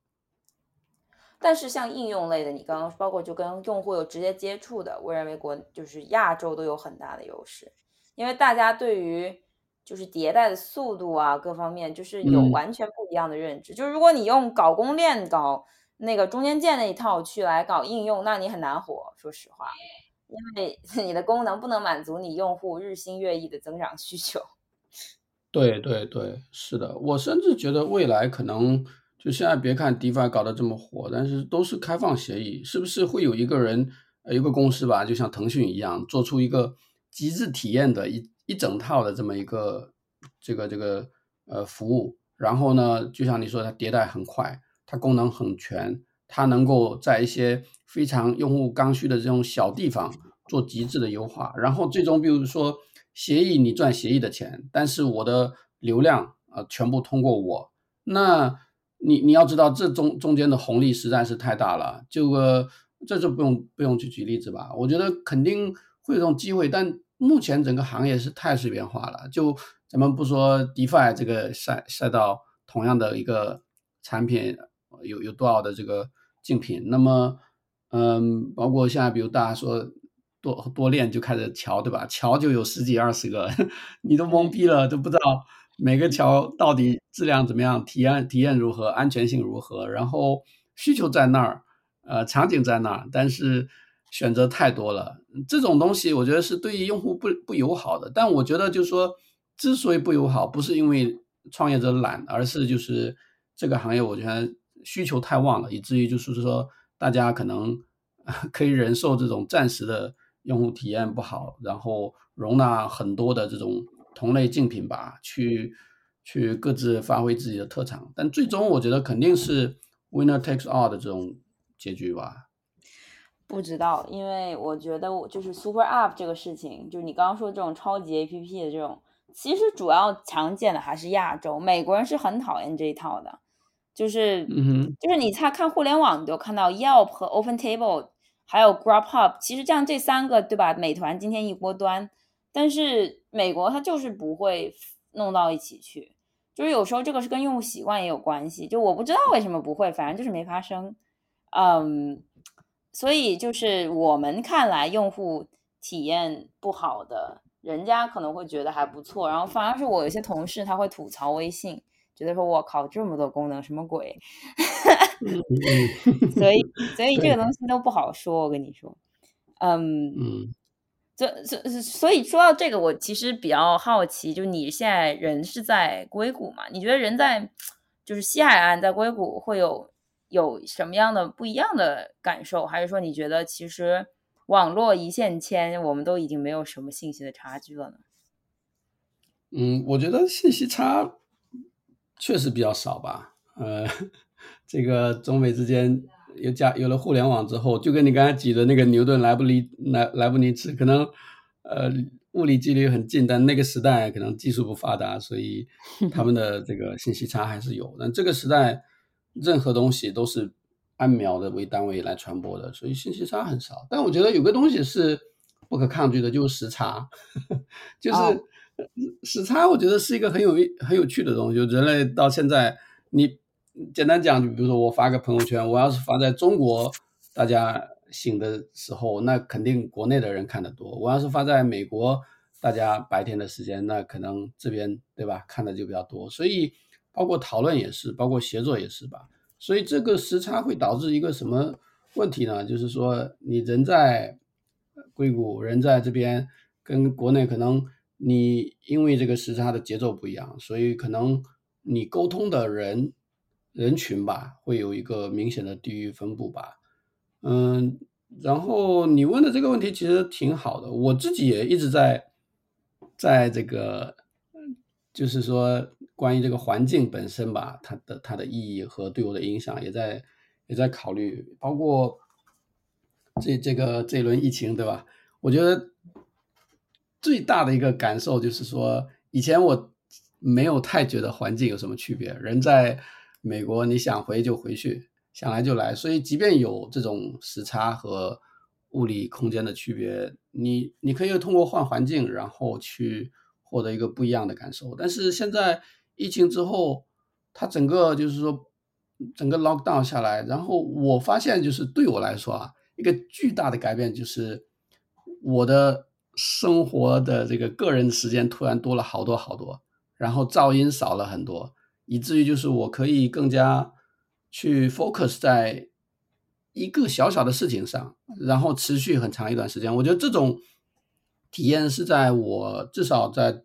但是像应用类的，你刚刚包括就跟用户有直接接触的，我认为国就是亚洲都有很大的优势，因为大家对于就是迭代的速度啊各方面就是有完全不一样的认知。就是如果你用搞公链、搞那个中间件那一套去来搞应用，那你很难火，说实话，因为 你的功能不能满足你用户日新月异的增长需求。对对对，是的，我甚至觉得未来可能。就现在别看 DeFi 搞得这么火，但是都是开放协议，是不是会有一个人，呃，一个公司吧，就像腾讯一样，做出一个极致体验的一一整套的这么一个这个这个呃服务，然后呢，就像你说，它迭代很快，它功能很全，它能够在一些非常用户刚需的这种小地方做极致的优化，然后最终比如说协议你赚协议的钱，但是我的流量啊全部通过我，那。你你要知道，这中中间的红利实在是太大了。这个这就不用不用去举例子吧。我觉得肯定会有这种机会，但目前整个行业是太碎片化了。就咱们不说 DeFi 这个赛赛道，同样的一个产品有有多少的这个竞品，那么嗯，包括现在比如大家说多多链就开始桥，对吧？桥就有十几二十个，你都懵逼了，都不知道。每个桥到底质量怎么样？体验体验如何？安全性如何？然后需求在那儿，呃，场景在那儿，但是选择太多了。这种东西我觉得是对于用户不不友好的。但我觉得就是说，之所以不友好，不是因为创业者懒，而是就是这个行业我觉得需求太旺了，以至于就是说大家可能 可以忍受这种暂时的用户体验不好，然后容纳很多的这种同类竞品吧，去去各自发挥自己的特长。但最终我觉得肯定是 winner takes all 的这种结局吧。不知道，因为我觉得我就是 super app 这个事情，就是你刚刚说这种超级 app 的这种，其实主要强健的还是亚洲，美国人是很讨厌这一套的，就是，嗯就是你看看互联网，你就看到 Yelp 和 Open Table，还有 Grubhub，其实这样这三个对吧？美团今天一锅端，但是美国它就是不会弄到一起去，就是有时候这个是跟用户习惯也有关系，就我不知道为什么不会，反正就是没发生，嗯。所以就是我们看来用户体验不好的，人家可能会觉得还不错，然后反而是我有些同事他会吐槽微信，觉得说我靠这么多功能什么鬼，所以所以这个东西都不好说，我跟你说，嗯嗯，这这所以说到这个，我其实比较好奇，就你现在人是在硅谷嘛？你觉得人在就是西海岸在硅谷会有？有什么样的不一样的感受？还是说你觉得其实网络一线牵，我们都已经没有什么信息的差距了呢？嗯，我觉得信息差确实比较少吧。呃，这个中美之间有加有了互联网之后，就跟你刚才举的那个牛顿莱布尼莱莱布尼茨，可能呃物理距离很近，但那个时代可能技术不发达，所以他们的这个信息差还是有。但这个时代。任何东西都是按秒的为单位来传播的，所以信息差很少。但我觉得有个东西是不可抗拒的，就是时差。就是时差，我觉得是一个很有很有趣的东西。就人类到现在，你简单讲，就比如说我发个朋友圈，我要是发在中国，大家醒的时候，那肯定国内的人看得多；我要是发在美国，大家白天的时间，那可能这边对吧，看的就比较多。所以。包括讨论也是，包括协作也是吧。所以这个时差会导致一个什么问题呢？就是说，你人在硅谷，人在这边，跟国内可能你因为这个时差的节奏不一样，所以可能你沟通的人人群吧，会有一个明显的地域分布吧。嗯，然后你问的这个问题其实挺好的，我自己也一直在在这个，就是说。关于这个环境本身吧，它的它的意义和对我的影响也在也在考虑，包括这这个这一轮疫情，对吧？我觉得最大的一个感受就是说，以前我没有太觉得环境有什么区别，人在美国，你想回就回去，想来就来，所以即便有这种时差和物理空间的区别，你你可以通过换环境，然后去获得一个不一样的感受。但是现在。疫情之后，它整个就是说，整个 lock down 下来，然后我发现就是对我来说啊，一个巨大的改变就是我的生活的这个个人时间突然多了好多好多，然后噪音少了很多，以至于就是我可以更加去 focus 在一个小小的事情上，然后持续很长一段时间。我觉得这种体验是在我至少在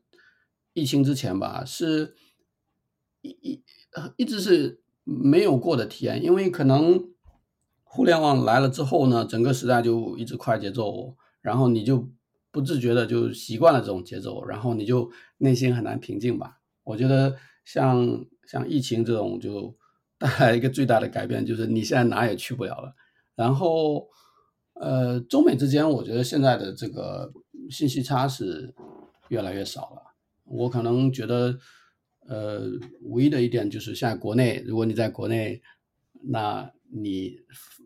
疫情之前吧，是。一一直是没有过的体验，因为可能互联网来了之后呢，整个时代就一直快节奏，然后你就不自觉的就习惯了这种节奏，然后你就内心很难平静吧。我觉得像像疫情这种就带来一个最大的改变，就是你现在哪也去不了了。然后呃，中美之间，我觉得现在的这个信息差是越来越少了。我可能觉得。呃，唯一的一点就是，现在国内，如果你在国内，那你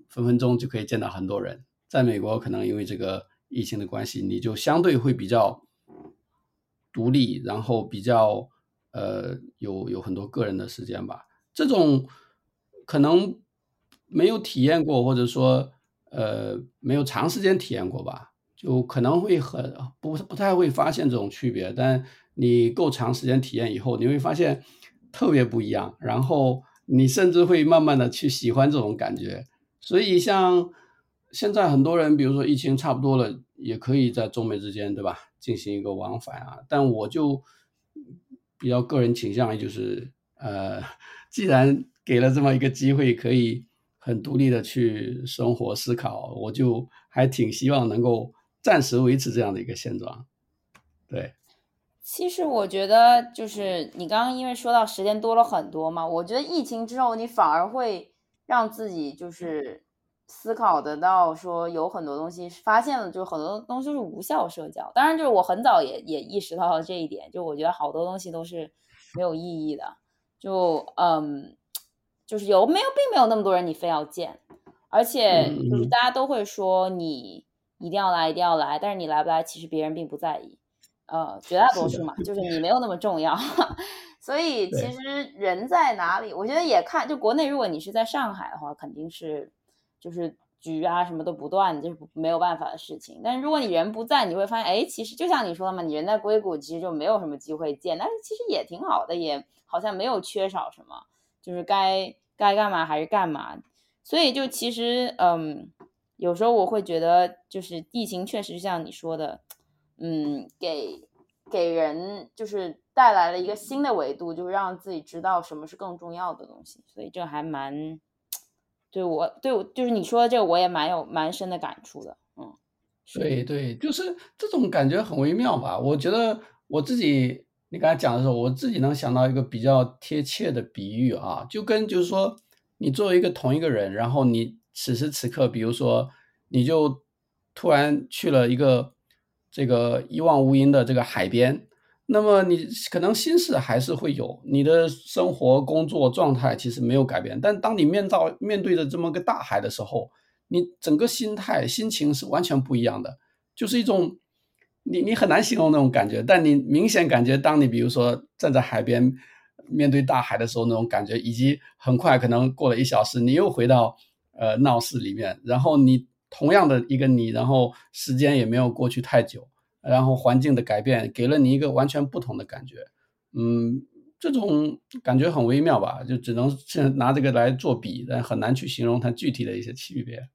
分分钟就可以见到很多人。在美国，可能因为这个疫情的关系，你就相对会比较独立，然后比较呃有有很多个人的时间吧。这种可能没有体验过，或者说呃没有长时间体验过吧，就可能会很不不太会发现这种区别，但。你够长时间体验以后，你会发现特别不一样，然后你甚至会慢慢的去喜欢这种感觉。所以像现在很多人，比如说疫情差不多了，也可以在中美之间，对吧，进行一个往返啊。但我就比较个人倾向于就是，呃，既然给了这么一个机会，可以很独立的去生活思考，我就还挺希望能够暂时维持这样的一个现状。对，其实我觉得就是你刚刚因为说到时间多了很多嘛，我觉得疫情之后你反而会让自己就是思考得到说有很多东西发现了，就是很多东西是无效社交。当然，就是我很早也也意识到了这一点，就我觉得好多东西都是没有意义的。就嗯，就是有没有并没有那么多人你非要见，而且就是大家都会说你一定要来一定要来，但是你来不来其实别人并不在意。呃，绝大多数嘛，就是你没有那么重要，所以其实人在哪里，我觉得也看，就国内，如果你是在上海的话，肯定是就是局啊什么都不断，就是没有办法的事情。但是如果你人不在，你会发现，哎，其实就像你说的嘛，你人在硅谷，其实就没有什么机会见，但是其实也挺好的，也好像没有缺少什么，就是该该干嘛还是干嘛。所以就其实，嗯，有时候我会觉得，就是疫情确实像你说的。嗯，给给人就是带来了一个新的维度，就是让自己知道什么是更重要的东西，所以这还蛮对我对我就是你说的这个，我也蛮有蛮深的感触的。嗯，对对，就是这种感觉很微妙吧？我觉得我自己你刚才讲的时候，我自己能想到一个比较贴切的比喻啊，就跟就是说，你作为一个同一个人，然后你此时此刻，比如说你就突然去了一个。这个一望无垠的这个海边，那么你可能心事还是会有，你的生活工作状态其实没有改变。但当你面到面对着这么个大海的时候，你整个心态心情是完全不一样的，就是一种你你很难形容那种感觉。但你明显感觉，当你比如说站在海边面对大海的时候，那种感觉，以及很快可能过了一小时，你又回到呃闹市里面，然后你。同样的一个你，然后时间也没有过去太久，然后环境的改变给了你一个完全不同的感觉，嗯，这种感觉很微妙吧，就只能是拿这个来做比，但很难去形容它具体的一些区别。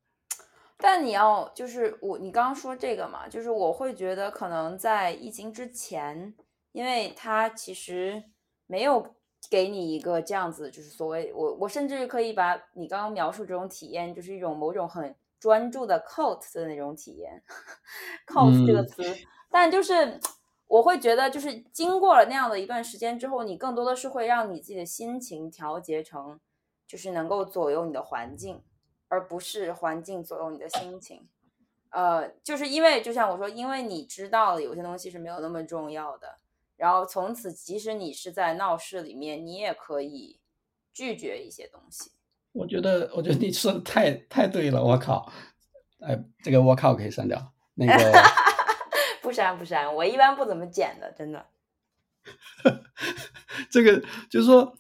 但你要就是我，你刚刚说这个嘛，就是我会觉得可能在疫情之前，因为它其实没有给你一个这样子，就是所谓我我甚至可以把你刚刚描述这种体验，就是一种某种很。专注的 cult 的那种体验，cult 这个词，但就是我会觉得，就是经过了那样的一段时间之后，你更多的是会让你自己的心情调节成，就是能够左右你的环境，而不是环境左右你的心情。呃，就是因为就像我说，因为你知道了有些东西是没有那么重要的，然后从此即使你是在闹市里面，你也可以拒绝一些东西。我觉得，我觉得你说的太太对了，我靠！哎，这个我靠可以删掉，那个 不删不删，我一般不怎么剪的，真的。这个就是说，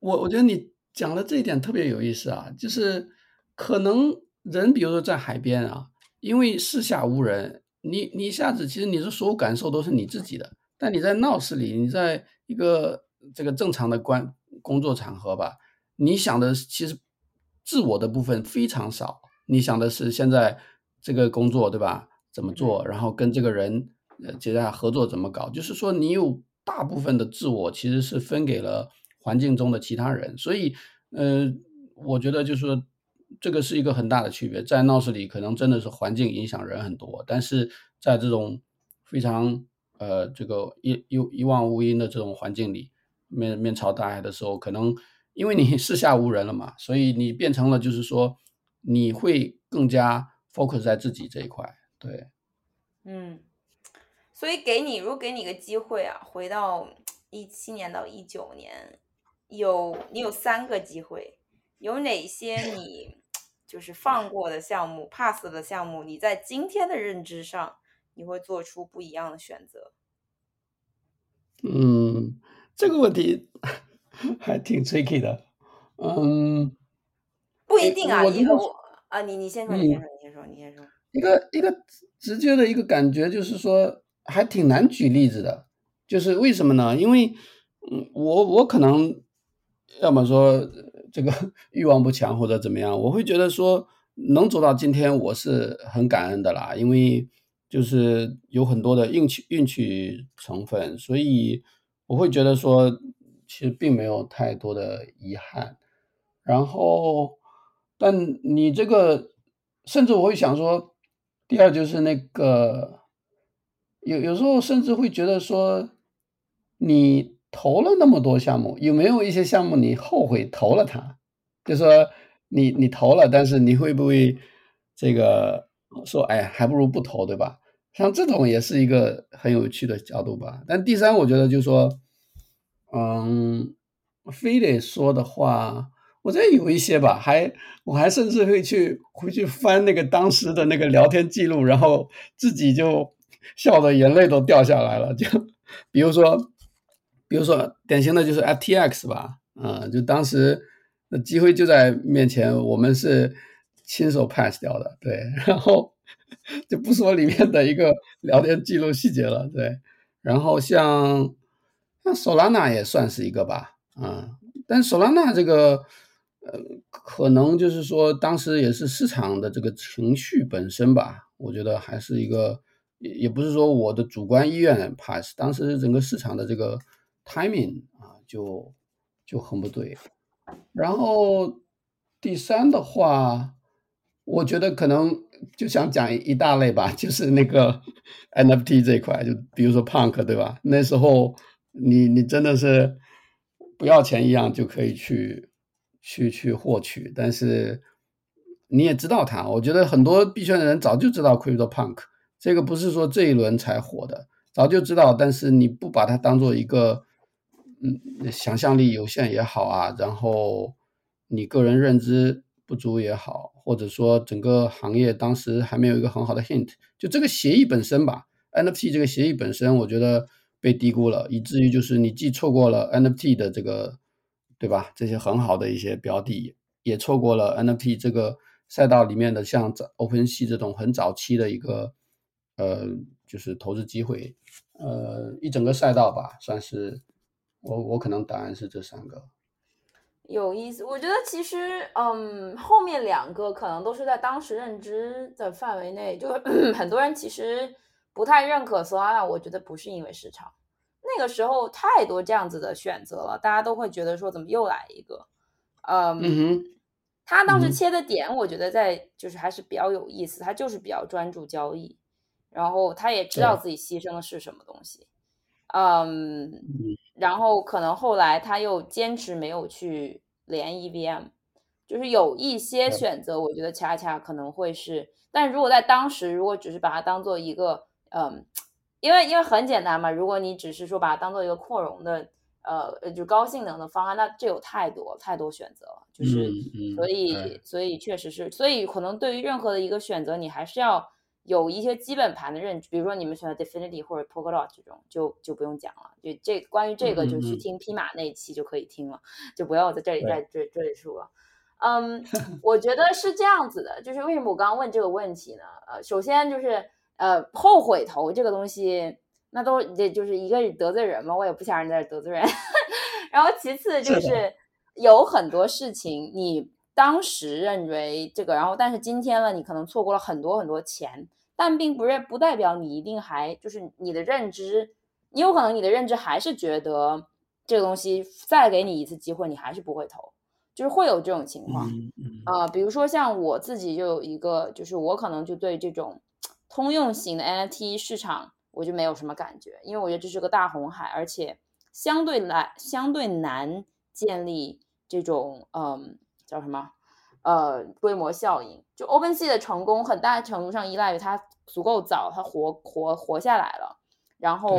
我我觉得你讲的这一点特别有意思啊，就是可能人，比如说在海边啊，因为四下无人，你你一下子其实你的所有感受都是你自己的，但你在闹市里，你在一个这个正常的关工作场合吧。你想的其实自我的部分非常少，你想的是现在这个工作对吧？怎么做？然后跟这个人呃接下来合作怎么搞？就是说你有大部分的自我其实是分给了环境中的其他人，所以呃，我觉得就是说这个是一个很大的区别。在闹市里可能真的是环境影响人很多，但是在这种非常呃这个一一一望无垠的这种环境里，面面朝大海的时候，可能。因为你 四下无人了嘛，所以你变成了就是说，你会更加 focus 在自己这一块，对，嗯，所以给你，如果给你个机会啊，回到一七年到一九年，有你有三个机会，有哪些你就是放过的项目，pass 的项目，你在今天的认知上，你会做出不一样的选择？嗯，这个问题。还挺 tricky 的，嗯，不一定啊。以后啊，你你先说，你先说，你先说，你先说。一个一个直接的一个感觉就是说，还挺难举例子的。就是为什么呢？因为，嗯，我我可能要么说这个 欲望不强或者怎么样，我会觉得说能走到今天，我是很感恩的啦。因为就是有很多的运气运气成分，所以我会觉得说。其实并没有太多的遗憾，然后，但你这个，甚至我会想说，第二就是那个，有有时候甚至会觉得说，你投了那么多项目，有没有一些项目你后悔投了它？就说你你投了，但是你会不会这个说，哎，还不如不投，对吧？像这种也是一个很有趣的角度吧。但第三，我觉得就是说，嗯，非得说的话，我觉得有一些吧，还我还甚至会去回去翻那个当时的那个聊天记录，然后自己就笑的眼泪都掉下来了。就比如说，比如说典型的就是 FTX 吧，啊，就当时那机会就在面前，我们是亲手 pass 掉的，对，然后。就不说里面的一个聊天记录细节了，对。然后像那索拉纳也算是一个吧，啊，但索拉纳这个呃，可能就是说当时也是市场的这个情绪本身吧，我觉得还是一个也也不是说我的主观意愿 pass，当时整个市场的这个 timing 啊就就很不对。然后第三的话，我觉得可能。就想讲一大类吧，就是那个 NFT 这一块，就比如说 Punk 对吧？那时候你你真的是不要钱一样就可以去去去获取，但是你也知道它，我觉得很多币圈的人早就知道 Crypto Punk，这个不是说这一轮才火的，早就知道，但是你不把它当做一个嗯想象力有限也好啊，然后你个人认知。不足也好，或者说整个行业当时还没有一个很好的 hint，就这个协议本身吧，NFT 这个协议本身，我觉得被低估了，以至于就是你既错过了 NFT 的这个，对吧？这些很好的一些标的，也错过了 NFT 这个赛道里面的像 OpenSea 这种很早期的一个，呃，就是投资机会，呃，一整个赛道吧，算是我我可能答案是这三个。有意思，我觉得其实，嗯，后面两个可能都是在当时认知的范围内，就 很多人其实不太认可索拉纳。我觉得不是因为市场，那个时候太多这样子的选择了，大家都会觉得说怎么又来一个，嗯，他当时切的点，我觉得在就是还是比较有意思，他就是比较专注交易，然后他也知道自己牺牲的是什么东西。嗯，然后可能后来他又坚持没有去连 EVM，就是有一些选择，我觉得恰恰可能会是，但如果在当时，如果只是把它当做一个，嗯，因为因为很简单嘛，如果你只是说把它当做一个扩容的，呃，就高性能的方案，那这有太多太多选择了，就是所以所以确实是，所以可能对于任何的一个选择，你还是要。有一些基本盘的认知，比如说你们选的 Definity 或者 Polkadot 这种，就就不用讲了。就这关于这个，就去听匹马那一期就可以听了，就不要在这里再赘赘述了。嗯，我觉得是这样子的，就是为什么我刚刚问这个问题呢？呃，首先就是呃后悔投这个东西，那都这就是一个得罪人嘛，我也不想让你在这得罪人。然后其次就是有很多事情你。当时认为这个，然后但是今天了，你可能错过了很多很多钱，但并不认不代表你一定还就是你的认知，你有可能你的认知还是觉得这个东西再给你一次机会，你还是不会投，就是会有这种情况啊。比如说像我自己就有一个，就是我可能就对这种通用型的 NFT 市场我就没有什么感觉，因为我觉得这是个大红海，而且相对来相对难建立这种嗯。叫什么？呃，规模效应。就 OpenSea 的成功，很大程度上依赖于它足够早，它活活活下来了。然后，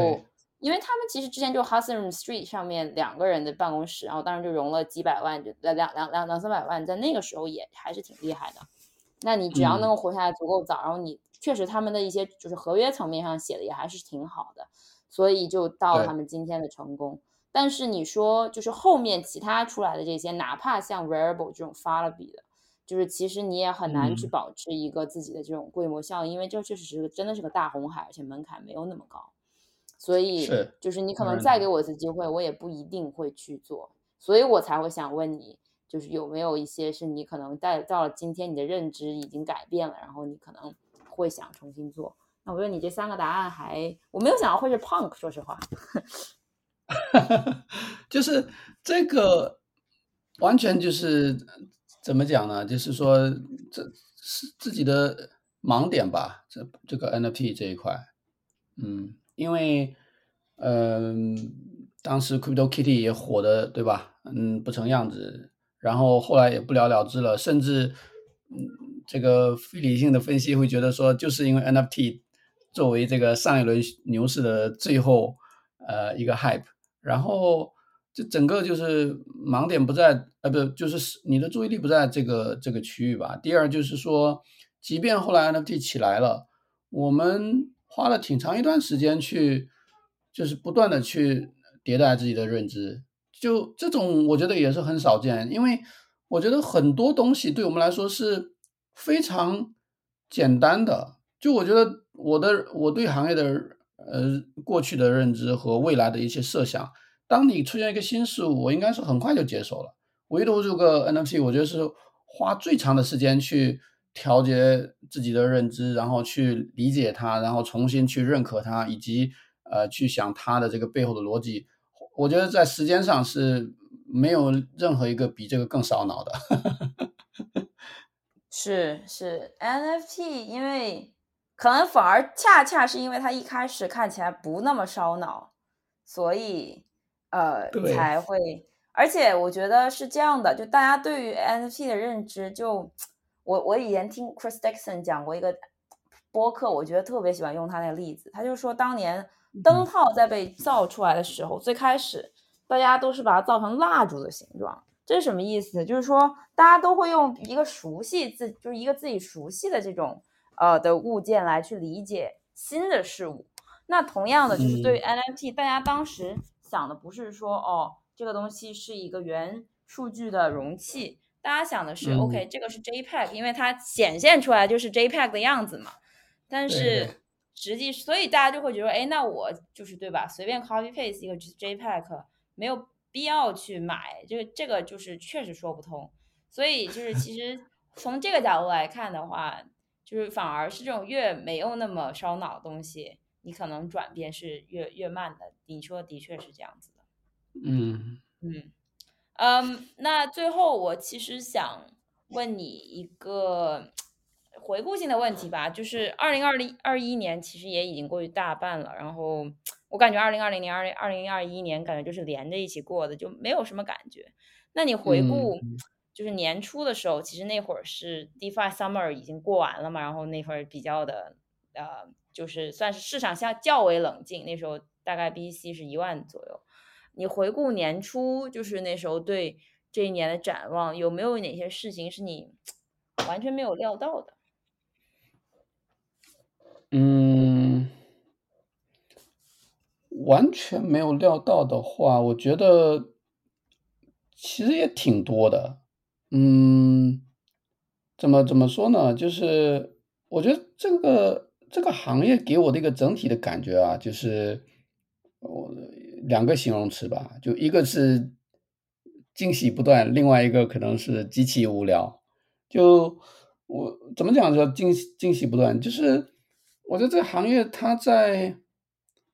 因为他们其实之前就 Hudson Street 上面两个人的办公室，然后当时就融了几百万，就两两两两三百万，在那个时候也还是挺厉害的。那你只要能够活下来足够早，然后你确实他们的一些就是合约层面上写的也还是挺好的，所以就到他们今天的成功。但是你说，就是后面其他出来的这些，哪怕像 Variable 这种发了笔的，就是其实你也很难去保持一个自己的这种规模效应，因为这确实是个真的是个大红海，而且门槛没有那么高，所以就是你可能再给我一次机会，我也不一定会去做，所以我才会想问你，就是有没有一些是你可能在到了今天，你的认知已经改变了，然后你可能会想重新做。那我觉得你这三个答案还，我没有想到会是 Punk，说实话。就是这个，完全就是怎么讲呢？就是说这是自己的盲点吧，这这个 NFT 这一块，嗯，因为嗯，当时 Crypto Kitty 也火的，对吧？嗯，不成样子，然后后来也不了了之了，甚至嗯，这个非理性的分析会觉得说，就是因为 NFT 作为这个上一轮牛市的最后呃一个 hype，然后。这整个就是盲点不在，呃，不，就是你的注意力不在这个这个区域吧。第二就是说，即便后来 NFT 起来了，我们花了挺长一段时间去，就是不断的去迭代自己的认知。就这种，我觉得也是很少见，因为我觉得很多东西对我们来说是非常简单的。就我觉得我的我对行业的呃过去的认知和未来的一些设想。当你出现一个新事物，我应该是很快就接受了。唯独这个 NFT，我觉得是花最长的时间去调节自己的认知，然后去理解它，然后重新去认可它，以及呃去想它的这个背后的逻辑。我觉得在时间上是没有任何一个比这个更烧脑的。是是。NFT，因为可能反而恰恰是因为它一开始看起来不那么烧脑，所以。呃，才会，而且我觉得是这样的，就大家对于 NFT 的认知，就我我以前听 Chris Dixon 讲过一个播客，我觉得特别喜欢用他那个例子，他就说当年灯泡在被造出来的时候，最开始大家都是把它造成蜡烛的形状，这是什么意思？就是说大家都会用一个熟悉自，就是一个自己熟悉的这种呃的物件来去理解新的事物。那同样的，就是对于 NFT，大家当时。想的不是说哦，这个东西是一个元数据的容器，大家想的是 OK，这个是 JPEG，因为它显现出来就是 JPEG 的样子嘛。但是实际，所以大家就会觉得，哎，那我就是对吧？随便 copy paste 一个 JPEG，没有必要去买，这个这个就是确实说不通。所以就是其 实从这个角度来看的话，就是反而是这种越没有那么烧脑的东西。你可能转变是越越慢的，你说的确是这样子的。嗯嗯嗯，那最后我其实想问你一个回顾性的问题吧，就是二零二零二一年其实也已经过去大半了，然后我感觉二零二零年、二零二零二一年感觉就是连着一起过的，就没有什么感觉。那你回顾就是年初的时候，其实那会儿是 DeFi Summer 已经过完了嘛，然后那会儿比较的呃。就是算是市场下较为冷静，那时候大概 BC 是一万左右。你回顾年初，就是那时候对这一年的展望，有没有哪些事情是你 完全没有料到的？嗯，完全没有料到的话，我觉得其实也挺多的。嗯，怎么怎么说呢？就是我觉得这个。这个行业给我的一个整体的感觉啊，就是我两个形容词吧，就一个是惊喜不断，另外一个可能是极其无聊。就我怎么讲说惊喜惊喜不断，就是我觉得这个行业它在，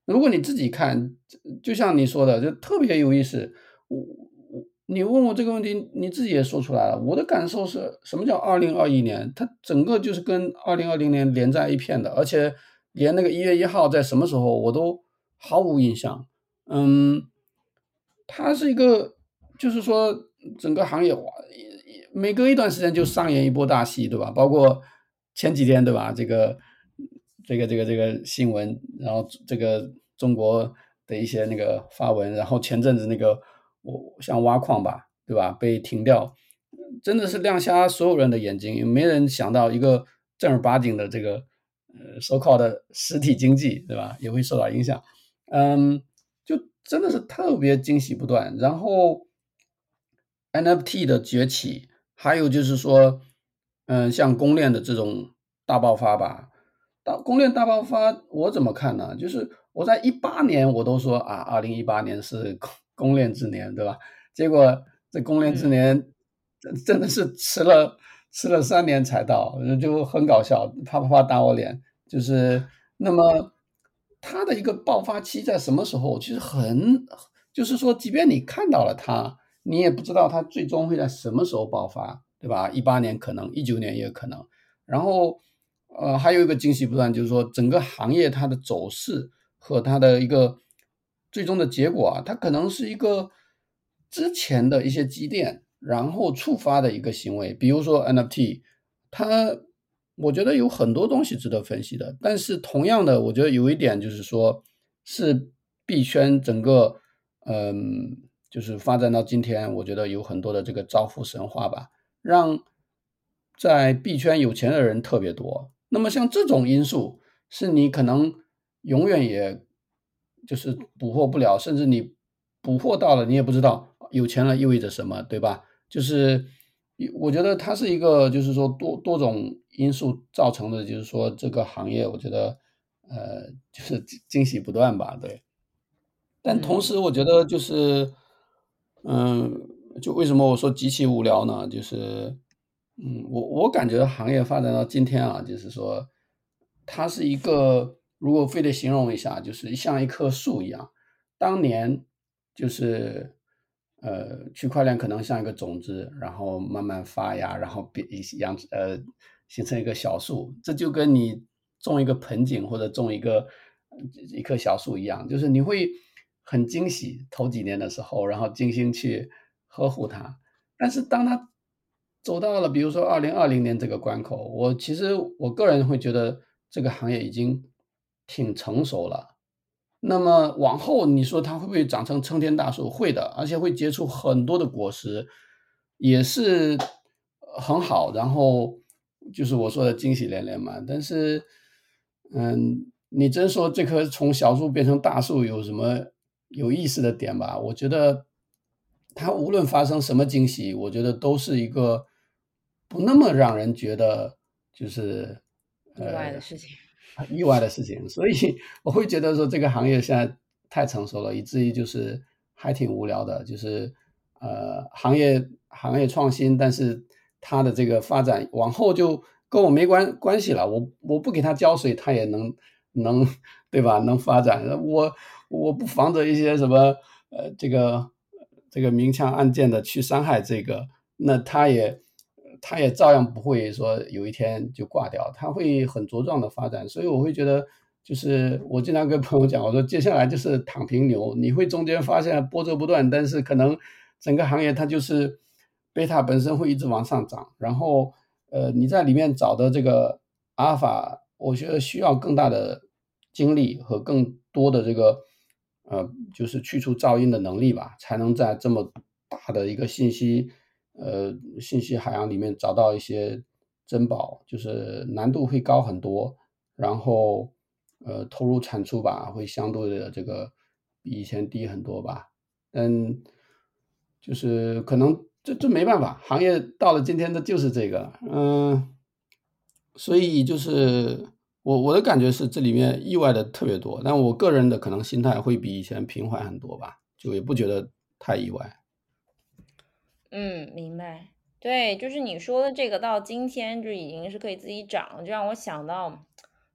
如果你自己看，就像你说的，就特别有意思。我我。你问我这个问题，你自己也说出来了。我的感受是什么叫二零二一年？它整个就是跟二零二零年连在一片的，而且连那个一月一号在什么时候我都毫无印象。嗯，它是一个，就是说整个行业哇，每隔一段时间就上演一波大戏，对吧？包括前几天，对吧？这个这个这个这个新闻，然后这个中国的一些那个发文，然后前阵子那个。我像挖矿吧，对吧？被停掉，真的是亮瞎所有人的眼睛，没人想到一个正儿八经的这个呃收靠的实体经济，对吧？也会受到影响。嗯，就真的是特别惊喜不断。然后 NFT 的崛起，还有就是说，嗯，像公链的这种大爆发吧。大公链大爆发，我怎么看呢？就是我在一八年我都说啊，二零一八年是。公链之年，对吧？结果这公链之年真真的是迟了迟了三年才到，就很搞笑，啪啪啪打我脸。就是那么它的一个爆发期在什么时候？其实很，就是说，即便你看到了它，你也不知道它最终会在什么时候爆发，对吧？一八年可能，一九年也可能。然后，呃，还有一个惊喜不断，就是说整个行业它的走势和它的一个最终的结果啊，它可能是一个之前的一些积淀，然后触发的一个行为。比如说 NFT，它我觉得有很多东西值得分析的。但是同样的，我觉得有一点就是说，是币圈整个，嗯。就是发展到今天，我觉得有很多的这个造富神话吧，让在币圈有钱的人特别多。那么像这种因素，是你可能永远也就是捕获不了，甚至你捕获到了，你也不知道有钱了意味着什么，对吧？就是我觉得它是一个，就是说多多种因素造成的，就是说这个行业，我觉得呃，就是惊喜不断吧，对。但同时，我觉得就是。嗯，就为什么我说极其无聊呢？就是，嗯，我我感觉行业发展到今天啊，就是说，它是一个，如果非得形容一下，就是像一棵树一样。当年就是，呃，区块链可能像一个种子，然后慢慢发芽，然后变养呃形成一个小树。这就跟你种一个盆景或者种一个一棵小树一样，就是你会。很惊喜，头几年的时候，然后精心去呵护它。但是当它走到了，比如说二零二零年这个关口，我其实我个人会觉得这个行业已经挺成熟了。那么往后你说它会不会长成参天大树？会的，而且会结出很多的果实，也是很好。然后就是我说的惊喜连连嘛。但是，嗯，你真说这棵从小树变成大树有什么？有意思的点吧，我觉得它无论发生什么惊喜，我觉得都是一个不那么让人觉得就是意外的事情，意外的事情。所以我会觉得说这个行业现在太成熟了，以至于就是还挺无聊的。就是呃，行业行业创新，但是它的这个发展往后就跟我没关关系了。我我不给它浇水，它也能能对吧？能发展我。我不防着一些什么，呃，这个这个明枪暗箭的去伤害这个，那他也他也照样不会说有一天就挂掉，他会很茁壮的发展。所以我会觉得，就是我经常跟朋友讲，我说接下来就是躺平牛，你会中间发现波折不断，但是可能整个行业它就是贝塔本身会一直往上涨，然后呃你在里面找的这个阿尔法，我觉得需要更大的精力和更多的这个。呃，就是去除噪音的能力吧，才能在这么大的一个信息，呃，信息海洋里面找到一些珍宝，就是难度会高很多，然后，呃，投入产出吧，会相对的这个比以前低很多吧。嗯，就是可能这这没办法，行业到了今天的就是这个，嗯，所以就是。我我的感觉是这里面意外的特别多，但我个人的可能心态会比以前平缓很多吧，就也不觉得太意外。嗯，明白。对，就是你说的这个，到今天就已经是可以自己涨，就让我想到，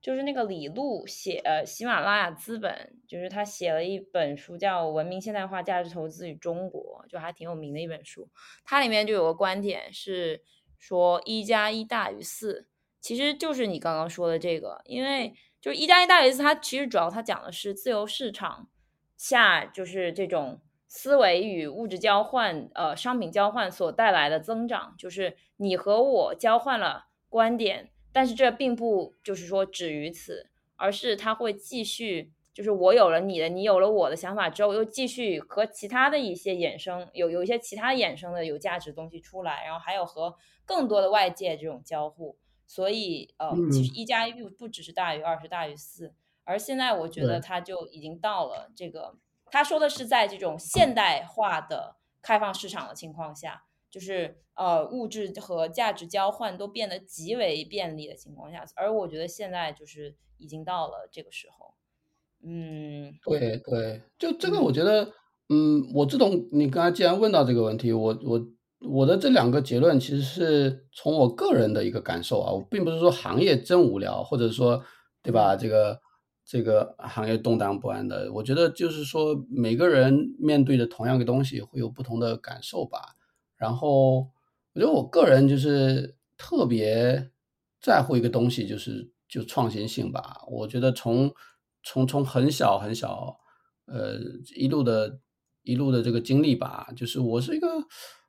就是那个李路写呃喜马拉雅资本，就是他写了一本书叫《文明现代化价值投资与中国》，就还挺有名的一本书。它里面就有个观点是说一加一大于四。其实就是你刚刚说的这个，因为就是一加一大于四，它其实主要它讲的是自由市场下就是这种思维与物质交换，呃，商品交换所带来的增长，就是你和我交换了观点，但是这并不就是说止于此，而是它会继续，就是我有了你的，你有了我的想法之后，又继续和其他的一些衍生，有有一些其他衍生的有价值东西出来，然后还有和更多的外界这种交互。所以，呃，其实一加一不不只是大于二，是大于四。而现在，我觉得它就已经到了这个，他说的是在这种现代化的开放市场的情况下，就是呃，物质和价值交换都变得极为便利的情况下。而我觉得现在就是已经到了这个时候。嗯，对对，就这个，我觉得，嗯，我这种你刚才既然问到这个问题，我我。我的这两个结论其实是从我个人的一个感受啊，我并不是说行业真无聊，或者说，对吧？这个这个行业动荡不安的。我觉得就是说，每个人面对的同样的东西会有不同的感受吧。然后，我觉得我个人就是特别在乎一个东西，就是就创新性吧。我觉得从从从很小很小，呃，一路的一路的这个经历吧，就是我是一个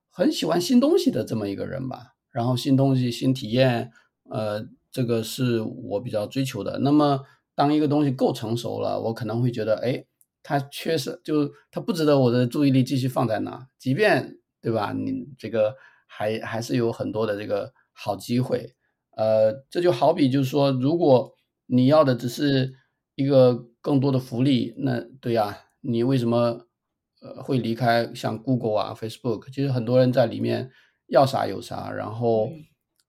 很喜欢新东西的这么一个人吧。然后新东西、新体验，呃，这个是我比较追求的。那么，当一个东西够成熟了，我可能会觉得，哎，它缺失就它不值得我的注意力继续放在那，即便。对吧？你这个还还是有很多的这个好机会，呃，这就好比就是说，如果你要的只是一个更多的福利，那对呀，你为什么呃会离开像 Google 啊、Facebook？其实很多人在里面要啥有啥，然后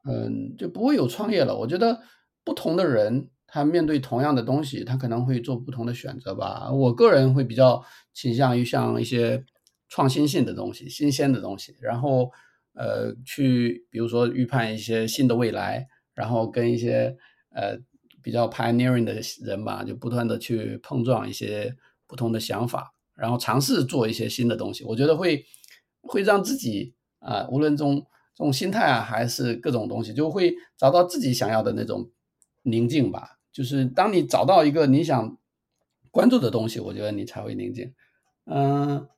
嗯，就不会有创业了。我觉得不同的人他面对同样的东西，他可能会做不同的选择吧。我个人会比较倾向于像一些。创新性的东西，新鲜的东西，然后呃，去比如说预判一些新的未来，然后跟一些呃比较 pioneering 的人吧，就不断的去碰撞一些不同的想法，然后尝试做一些新的东西。我觉得会会让自己啊，无论从这种心态啊，还是各种东西，就会找到自己想要的那种宁静吧。就是当你找到一个你想关注的东西，我觉得你才会宁静。嗯。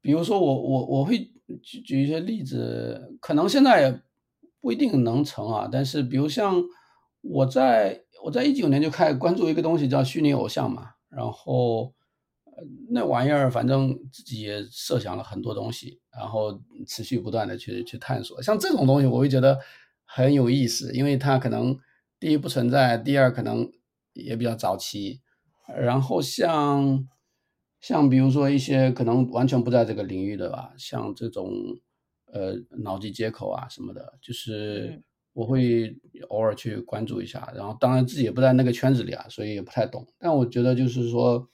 比如说我我我会举举一些例子，可能现在不一定能成啊。但是比如像我在我在一九年就开始关注一个东西叫虚拟偶像嘛，然后那玩意儿反正自己也设想了很多东西，然后持续不断的去去探索。像这种东西我会觉得很有意思，因为它可能第一不存在，第二可能也比较早期，然后像。像比如说一些可能完全不在这个领域的吧，像这种呃脑机接口啊什么的，就是我会偶尔去关注一下，然后当然自己也不在那个圈子里啊，所以也不太懂。但我觉得就是说，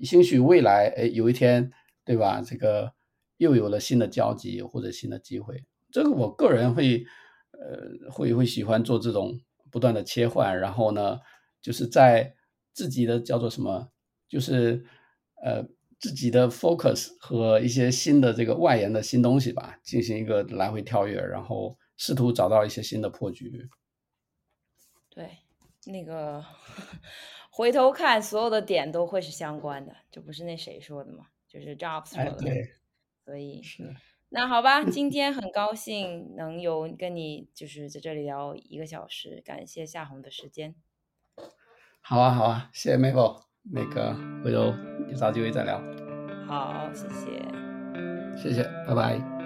兴许未来哎有一天，对吧？这个又有了新的交集或者新的机会，这个我个人会呃会会喜欢做这种不断的切换，然后呢，就是在自己的叫做什么，就是。呃，自己的 focus 和一些新的这个外延的新东西吧，进行一个来回跳跃，然后试图找到一些新的破局。对，那个 回头看，所有的点都会是相关的，这不是那谁说的吗？就是 Jobs 说的。对。所以是。那好吧，今天很高兴能有跟你就是在这里聊一个小时，感谢夏红的时间。好啊，好啊，谢谢 Mabel。那个，回头有啥机会再聊。好，谢谢，谢谢，拜拜。